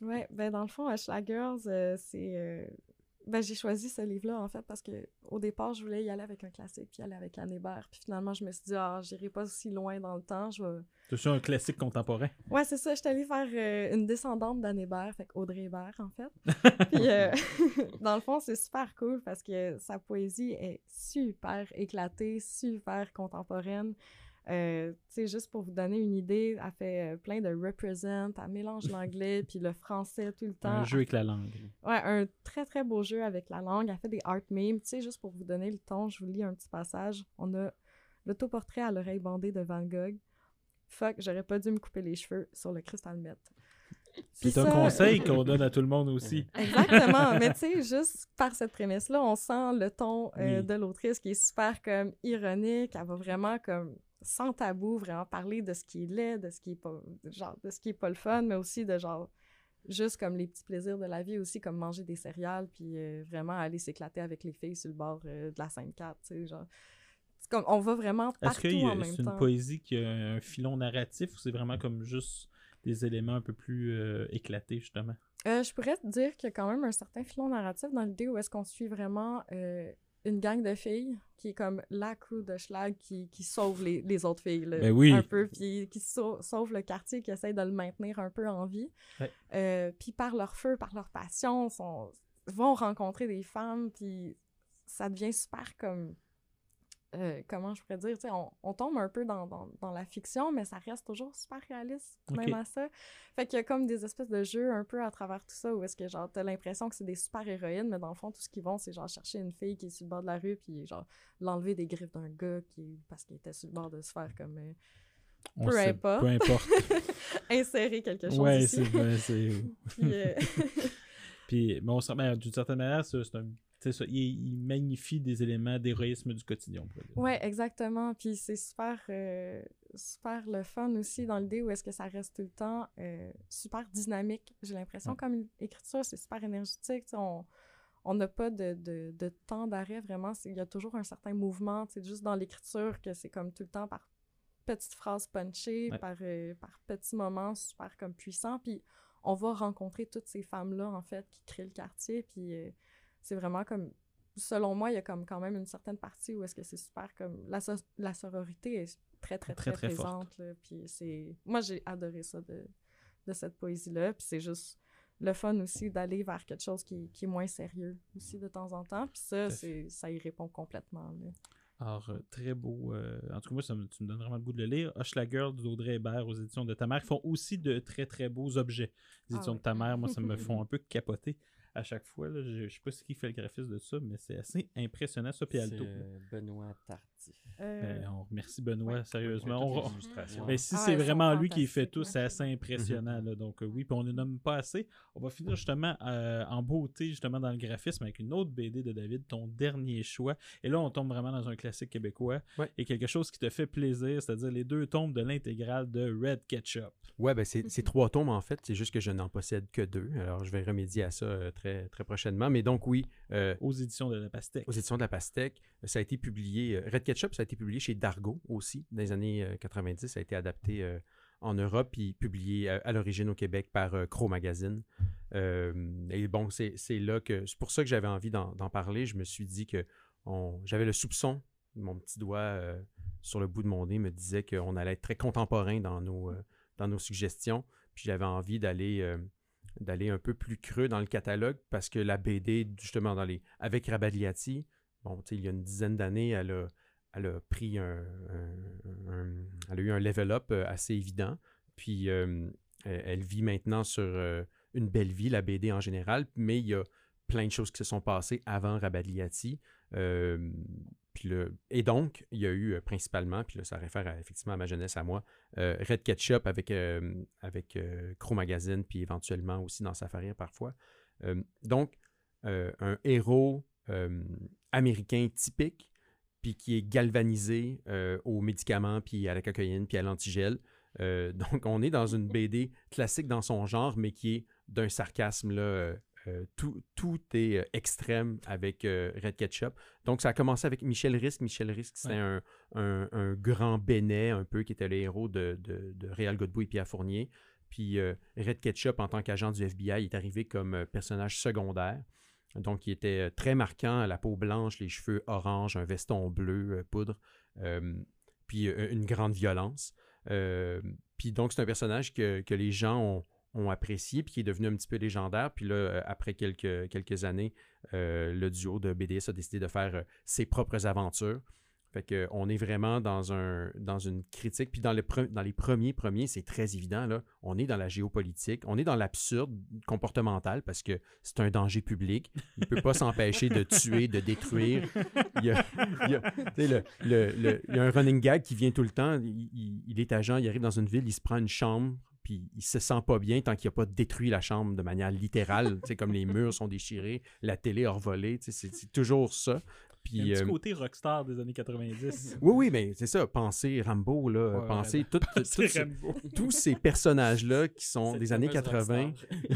Oui, ben dans le fond, Hush la Girls, euh, c'est euh, ben, j'ai choisi ce livre-là, en fait, parce que au départ, je voulais y aller avec un classique, puis aller avec Anne Hébert. Puis finalement, je me suis dit, ah, j'irai pas si loin dans le temps. Je vais... C'est un classique contemporain? Ouais, c'est ça. Je suis allée faire euh, une descendante d'Anne Hébert, fait Audrey Hébert, en fait. [laughs] puis, euh, [laughs] dans le fond, c'est super cool parce que sa poésie est super éclatée, super contemporaine. Euh, tu juste pour vous donner une idée, elle fait euh, plein de represent, elle mélange l'anglais [laughs] puis le français tout le temps. Un jeu avec la langue. Ouais, un très très beau jeu avec la langue. Elle fait des art memes. Tu sais, juste pour vous donner le ton, je vous lis un petit passage. On a l'autoportrait à l'oreille bandée de Van Gogh. Fuck, j'aurais pas dû me couper les cheveux sur le cristal met. [laughs] C'est un conseil qu'on [laughs] donne à tout le monde aussi. Exactement. Mais tu sais, juste par cette prémisse-là, on sent le ton euh, de l'autrice qui est super comme ironique. Elle va vraiment comme sans tabou, vraiment parler de ce qui est laid, de ce qui est pas, genre, de ce qui est pas le fun, mais aussi de genre, juste comme les petits plaisirs de la vie aussi, comme manger des céréales, puis euh, vraiment aller s'éclater avec les filles sur le bord euh, de la scène 4, tu sais, genre. Comme, on va vraiment partout Est-ce que c'est une poésie qui a un filon narratif ou c'est vraiment comme juste des éléments un peu plus euh, éclatés, justement? je pourrais te dire qu'il y a quand même un certain filon narratif dans l'idée où est-ce qu'on suit vraiment une gang de filles qui est comme la crew de Schlag qui, qui sauve les, les, autres filles là, ben un peu, puis qui sauve le quartier, qui essaie de le maintenir un peu en vie. Euh, puis par leur feu, par leur passion, sont, vont rencontrer des femmes, puis ça devient super comme euh, comment je pourrais dire, on, on, tombe un peu dans, dans, dans, la fiction, mais ça reste toujours super réaliste, même à ça. Fait qu'il y a comme des espèces de jeux un peu à travers tout ça, où est-ce que, genre, t'as l'impression que c'est des super-héroïnes, mais dans le fond, tout ce qu'ils vont, c'est genre chercher une fille qui est sur le bord de la rue, puis genre, l'enlever des griffes d'un gars qui, parce qu'il était sur le bord de se faire comme... Euh, peu, importe. peu importe. [laughs] Insérer quelque chose Ouais, c'est... [laughs] puis, euh... [laughs] puis, mais on ben, d'une certaine manière, c'est un c'est ça, il, magnifie des éléments d'héroïsme du quotidien. Ouais, exactement. Puis c'est super, euh, super le fun aussi dans l'idée où est-ce que ça reste tout le temps euh, super dynamique. J'ai l'impression, comme écriture, c'est super énergétique. On on n'a pas de, de, de temps d'arrêt vraiment. Il y a toujours un certain mouvement. C'est juste dans l'écriture que c'est comme tout le temps par petites phrases punchées, par, euh, par petits moments super comme puissants. Puis on va rencontrer toutes ces femmes-là, en fait, qui créent le quartier. Puis c'est vraiment comme selon moi, il y a comme quand même une certaine partie où est-ce que c'est super comme la, la sororité est très très très, présente puis c'est moi j'ai adoré ça de, de cette poésie là puis c'est juste le fun aussi d'aller vers quelque chose qui, qui, est moins sérieux aussi de temps en temps puis ça c'est ça y répond complètement là. Alors, euh, très beau. Euh, en tout cas, moi, ça me, tu me donnes vraiment le goût de le lire. Hush la Girl d'Audrey Hébert aux éditions de ta mère font aussi de très, très beaux objets. Les ah éditions de ta mère, moi, ça me [laughs] font un peu capoter à chaque fois. Là. Je, ne sais pas ce qui fait le graphisme de ça, mais c'est assez impressionnant, ça, puis. Euh, Benoît Tardif. Euh, ben, on remercie Benoît, sérieusement. Mais si ah, c'est vraiment lui qui fait tout, c'est assez impressionnant. là. Donc euh, oui, puis on ne nomme pas assez. On va finir justement en beauté, justement, dans le graphisme avec une autre BD de David, ton dernier choix. Et là, on tombe vraiment dans un classique québécois et quelque chose qui te fait plaisir, c'est-à-dire les deux tomes de l'intégrale de Red Ketchup. Ouais, ben c'est [laughs] trois tomes en fait. C'est juste que je n'en possède que deux. Alors je vais remédier à ça très très, prochainement. Mais donc, oui. Euh, aux éditions de la Pastèque. Aux éditions de la Pastèque. Ça a été publié. Euh, Red Ketchup, ça a été publié chez Dargo aussi, dans les années 90. Euh, ça a été adapté en Europe puis publié à, l'origine au Québec par Crow Magazine. et bon, c'est là que. C'est pour ça que j'avais envie d'en parler. Je me suis dit que j'avais le soupçon, mon petit doigt sur le bout de mon nez me disait qu'on allait être très contemporain dans nos, dans nos suggestions. Puis j'avais envie d'aller d'aller un peu plus creux dans le catalogue parce que la BD, justement, dans les, avec Rabaliati, bon, il y a une dizaine d'années, elle a, elle a pris un, Elle a eu un level up euh, assez évident. Puis euh, elle vit maintenant sur euh, une belle vie, la BD en général, mais il y a plein de choses qui se sont passées avant Rabaliati et donc, il y a eu principalement, puis là, ça réfère effectivement à ma jeunesse, à moi, Red Ketchup avec, avec Crow Magazine, puis éventuellement aussi dans Safari parfois. donc, un héros américain typique, puis qui est galvanisé aux médicaments, puis à la cocaïne, puis à l'antigel. [laughs] donc, on est dans une BD classique dans son genre, mais qui est d'un sarcasme là, euh, tout, tout, est euh, extrême avec euh, Red Ketchup. Donc, ça a commencé avec Michel Risk. Michel Risk, c'est un, un, grand bénet, un peu, qui était le héros de, de, de Réal Godbout et Pierre Fournier. Puis Red Ketchup, en tant qu'agent du FBI, est arrivé comme personnage secondaire. Donc, il était très marquant, la peau blanche, les cheveux orange, un veston bleu, poudre, puis une grande violence. puis donc, c'est un personnage que, les gens ont, apprécié, puis qui est devenu un petit peu légendaire. Puis là, euh, après quelques, années, euh, le duo de BDS a décidé de faire euh, ses propres aventures. Fait qu'on est vraiment dans, un, dans une critique. Puis dans, le dans les premiers premiers, c'est très évident. Là, on est dans la géopolitique, on est dans l'absurde comportemental parce que c'est un danger public. Il ne peut pas [laughs] s'empêcher de tuer, de détruire. Il y, a, un running gag qui vient tout le temps. Il, est agent, il arrive dans une ville, il se prend une chambre puis il se sent pas bien tant qu'il n'a pas détruit la chambre de manière littérale, comme les murs sont déchirés, la télé a revolé, c'est toujours ça. Puis, un petit euh, côté rockstar des années 90. [laughs] Oui, oui, mais c'est ça. Penser Rambo, là, penser tous ces personnages-là qui sont des années 80,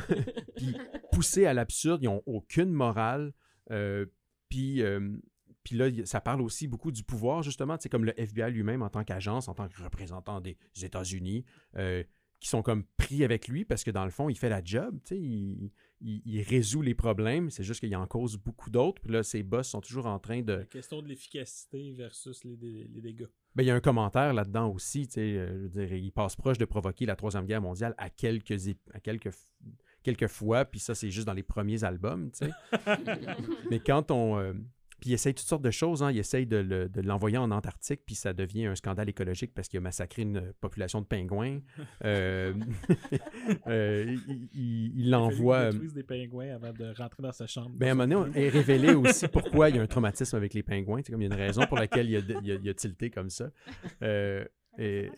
[laughs] puis poussés à l'absurde, ils n'ont aucune morale. Euh, puis, euh, puis là, ça parle aussi beaucoup du pouvoir, justement, c'est comme le FBI lui-même en tant qu'agence, en tant que représentant des États-Unis qui sont comme pris avec lui parce que dans le fond, il fait la job, il, il, résout les problèmes, c'est juste qu'il en cause beaucoup d'autres. Puis là, ses boss sont toujours en train de... La question de l'efficacité versus les, dégâts. Ben, il y a un commentaire là-dedans aussi, euh, je veux dire, il passe proche de provoquer la Troisième Guerre mondiale à quelques, à quelques, quelques fois, puis ça, c'est juste dans les premiers albums, [laughs] Mais quand on... Euh, Puis il essaye toutes sortes de choses. Hein. Il essaye de, l'envoyer en Antarctique, puis ça devient un scandale écologique parce qu'il a massacré une population de pingouins. [laughs] Euh, [laughs] euh, il l'envoie. Il, des pingouins avant de rentrer dans sa chambre. Ben, à un moment donné, on est révélé aussi pourquoi il y a un traumatisme avec les pingouins. C'est comme il y a une raison pour laquelle il a, tilté comme ça. Euh, et...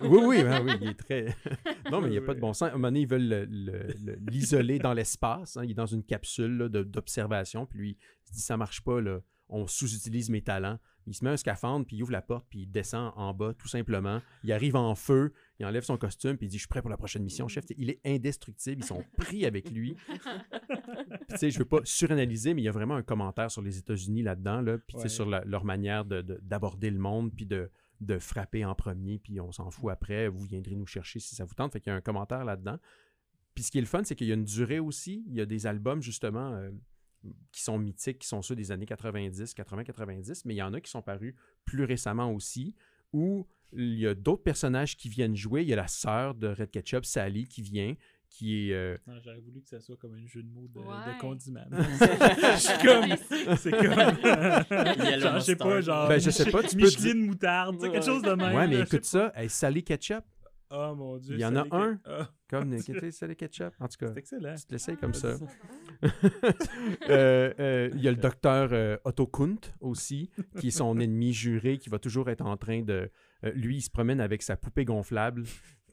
Oui, oui, ben oui, il est très. [laughs] non, mais il n'y a pas de bon sens. À un moment donné, ils veulent l'isoler dans l'espace. Hein. Il est dans une capsule d'observation. Puis lui, il se dit ça marche pas, là. on sous-utilise mes talents. Il se met un scaphandre, puis il ouvre la porte, puis il descend en bas, tout simplement. Il arrive en feu, il enlève son costume, puis il dit Je suis prêt pour la prochaine mission, chef. il est indestructible, ils sont pris avec lui. [laughs] tu sais, je veux pas suranalyser, mais il y a vraiment un commentaire sur les États-Unis là-dedans, là, puis sur leur manière d'aborder le monde, puis de, de frapper en premier, puis on s'en fout après. Vous viendrez nous chercher si ça vous tente. Fait qu'il y a un commentaire là-dedans. Puis ce qui est le fun, c'est qu'il y a une durée aussi. Il y a des albums, justement, euh, qui sont mythiques, qui sont ceux des années 90, 80-90, mais il y en a qui sont parus plus récemment aussi, où il y a d'autres personnages qui viennent jouer. Il y a la sœur de Red Ketchup, Sally, qui vient, qui est. Euh, j'aurais voulu que ça soit comme un jeu de mots de, condiment. [laughs] je suis comme. C'est comme. [laughs] genre, je sais pas, genre. Ben, je sais pas, tu Micheline moutarde, quelque chose de même. Ouais, mais écoute ça, hey, Sally Ketchup. Oh mon dieu. Il y en a un. Ah. Comme Sally Ketchup. En tout cas. C'est excellent. Tu te l'essayes comme ça. [laughs] Euh, euh, il y a le docteur Otto Kunt aussi, qui est son ennemi juré, qui va toujours être en train de. lui, il se promène avec sa poupée gonflable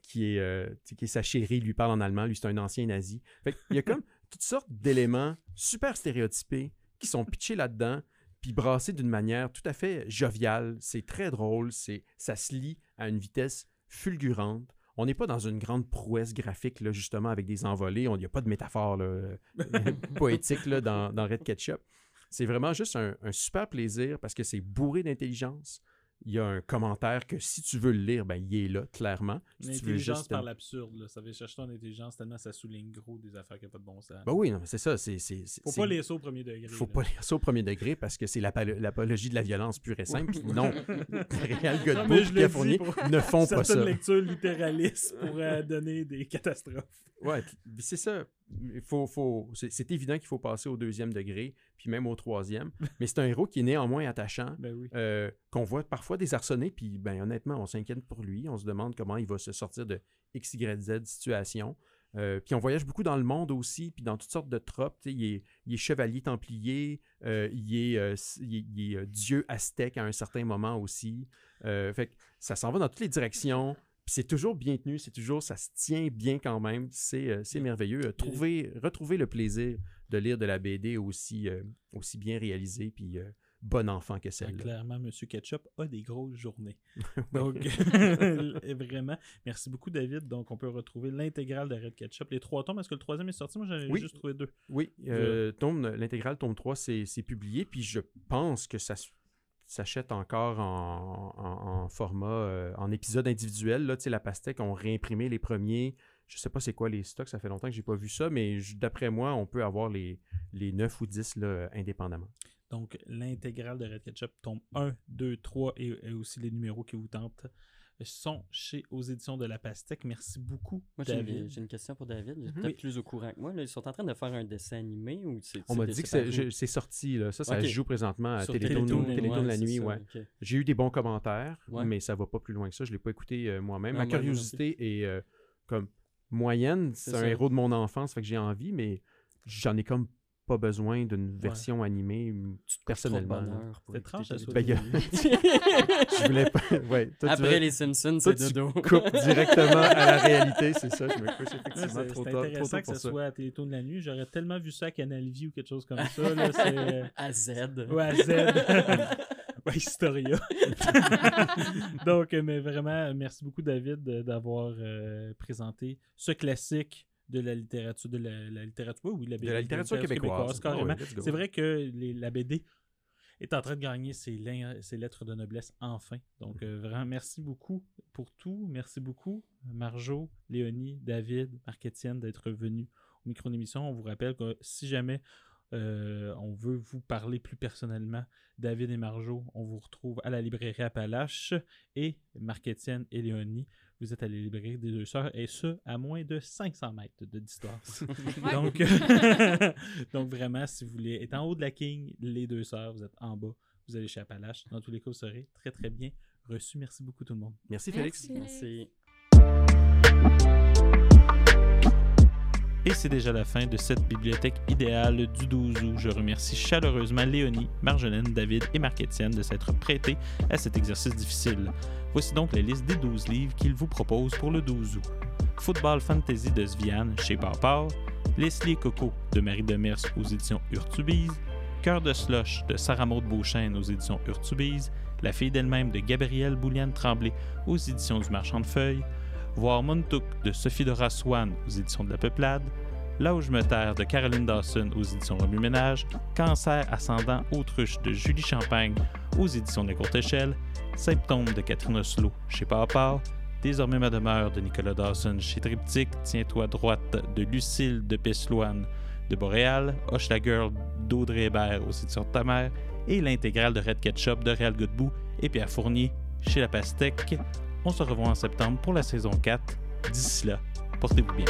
qui est, euh, qui est sa chérie, lui parle en allemand, lui c'est un ancien nazi. il y a comme [laughs] toutes sortes d'éléments super stéréotypés qui sont pitchés là-dedans, puis brassés d'une manière tout à fait joviale. C'est très drôle, c'est ça se lit à une vitesse fulgurante. On n'est pas dans une grande prouesse graphique, là, justement, avec des envolées. Il n'y a pas de métaphore là, [laughs] poétique là, dans, dans Red Ketchup. C'est vraiment juste un, super plaisir parce que c'est bourré d'intelligence il y a un commentaire que si tu veux le lire, ben, il est là, clairement. L'intelligence par l'absurde. Ça veut chercher ton intelligence tellement ça souligne gros des affaires qui n'ont pas de bon sens. Ben oui, c'est ça. C'est, faut pas lire ça au premier degré. Faut pas lire ça au premier degré parce que c'est l'apologie de la violence pure et simple. non, [laughs] Réal Godbout et Fournier ne font pas ça. C'est une lecture littéraliste pour euh, donner des catastrophes. Ouais, c'est ça. Il faut, faut, c'est évident qu'il faut passer au deuxième degré, puis même au troisième. [laughs] Mais c'est un héros qui est néanmoins attachant, ben euh, qu'on voit parfois désarçonné, puis ben, honnêtement, on s'inquiète pour lui. On se demande comment il va se sortir de X, Y, Z situation. Euh, puis on voyage beaucoup dans le monde aussi, puis dans toutes sortes de tropes. Il est, il est, chevalier templier, euh, il est, il est dieu aztèque à un certain moment aussi. fait ça s'en va dans toutes les directions c'est toujours bien tenu, c'est toujours, ça se tient bien quand même. C'est, euh, merveilleux. Euh, trouver, retrouver le plaisir de lire de la BD aussi, euh, aussi bien réalisée, puis bon enfant que celle-là. clairement, M. Ketchup a des grosses journées. [laughs] [laughs] Donc, [laughs] vraiment, merci beaucoup, David. Donc, on peut retrouver l'intégrale de Red Ketchup. Les trois tomes, est-ce que le troisième est sorti? Moi, j'en ai juste trouvé deux. Oui, l'intégrale tome 3, c'est, publié, puis je pense que ça se s'achète encore en, format, euh, en épisode individuel. Là, la pastèque, on réimprimé les premiers. Je sais pas c'est quoi les stocks, ça fait longtemps que j'ai pas vu ça, mais d'après moi, on peut avoir les, les 9 ou 10 là, indépendamment. Donc, l'intégrale de Red Ketchup tombe 1, 2, 3 et aussi les numéros qui vous tentent sont chez aux éditions de La Pastèque. Merci beaucoup. Moi, j'ai une, question pour David. Il est peut-être plus au courant que moi. Ils sont en train de faire un dessin animé ou c'est. On m'a dit que c'est sorti. Là. Ça, ça se joue présentement à Télétoon, de la nuit. Ouais. J'ai eu des bons commentaires, mais ça va pas plus loin que ça. Je l'ai pas écouté euh, moi-même. Ma curiosité est euh, comme moyenne. C'est un héros de mon enfance, fait que j'ai envie, mais j'en ai comme pas besoin d'une version animée personnellement. C'est étrange, ça ben, je [laughs] [laughs] voulais pas... ouais, Après les Simpsons, c'est dodo. coupe directement à la réalité, c'est ça. Je me couche effectivement trop tard. C'est intéressant que ce soit à Télétoon de la nuit. J'aurais tellement vu ça à Canal Vie ou quelque chose comme ça. Là, [laughs] à Z. Ouais, à Z. ouais, Historia. Donc, euh, mais vraiment, merci beaucoup, David, d'avoir euh, présenté ce classique de la littérature, de la, littérature, oui, la BD, de la littérature, québécoise, carrément. c'est vrai que la BD est en train de gagner ses, lettres de noblesse enfin. Donc, euh, vraiment, merci beaucoup pour tout. Merci beaucoup, Marjo, Léonie, David, Marc-Étienne, d'être venus au micro d'émission. On vous rappelle que si jamais euh, on veut vous parler plus personnellement, David et Marjo, on vous retrouve à la librairie Appalache et Marc-Étienne et Léonie, vous êtes à la librairie des deux sœurs et ce, à moins de 500 mètres de distance. [laughs] donc, [laughs] donc, vraiment, si vous voulez être en haut de la King, les deux sœurs, vous êtes en bas, vous allez chez Appalache. Dans tous les cas, vous serez très très bien reçu. Merci beaucoup tout le monde. Merci Félix. Merci. Et c'est déjà la fin de cette bibliothèque idéale du 12 août. Je remercie chaleureusement Léonie, Marjolaine, David et Marc-Étienne de s'être prêtés à cet exercice difficile. Voici donc la liste des 12 livres qu'ils vous proposent pour le 12 août. Football Fantasy de Sviane chez Pawpaw, Leslie et Coco de Marie Demers aux éditions Urtubise, Cœur de Slush de Sarah Maud Beauchesne aux éditions Urtubise, La fille d'elle-même de Gabrielle Bouliane Tremblay aux éditions du Marchand de Feuilles, Voir Montouk de Sophie Dora Swan aux éditions de La Peuplade, Là où je me terre de Caroline Dawson aux éditions Remue Ménage, Cancer ascendant autruche de Julie Champagne aux éditions de la Courte Échelle, Symptômes de Catherine Oslo chez Papa, Désormais ma demeure de Nicolas Dawson chez Triptyque, Tiens-toi droite de Lucille de Pesloane de Boréal, Hoche la Girl d'Audrey Hébert aux éditions de ta mère et l'intégrale de Red Ketchup de Réal Godbout et Pierre Fournier chez La Pastèque. On se revoit en septembre pour la saison 4. D'ici là, portez-vous bien.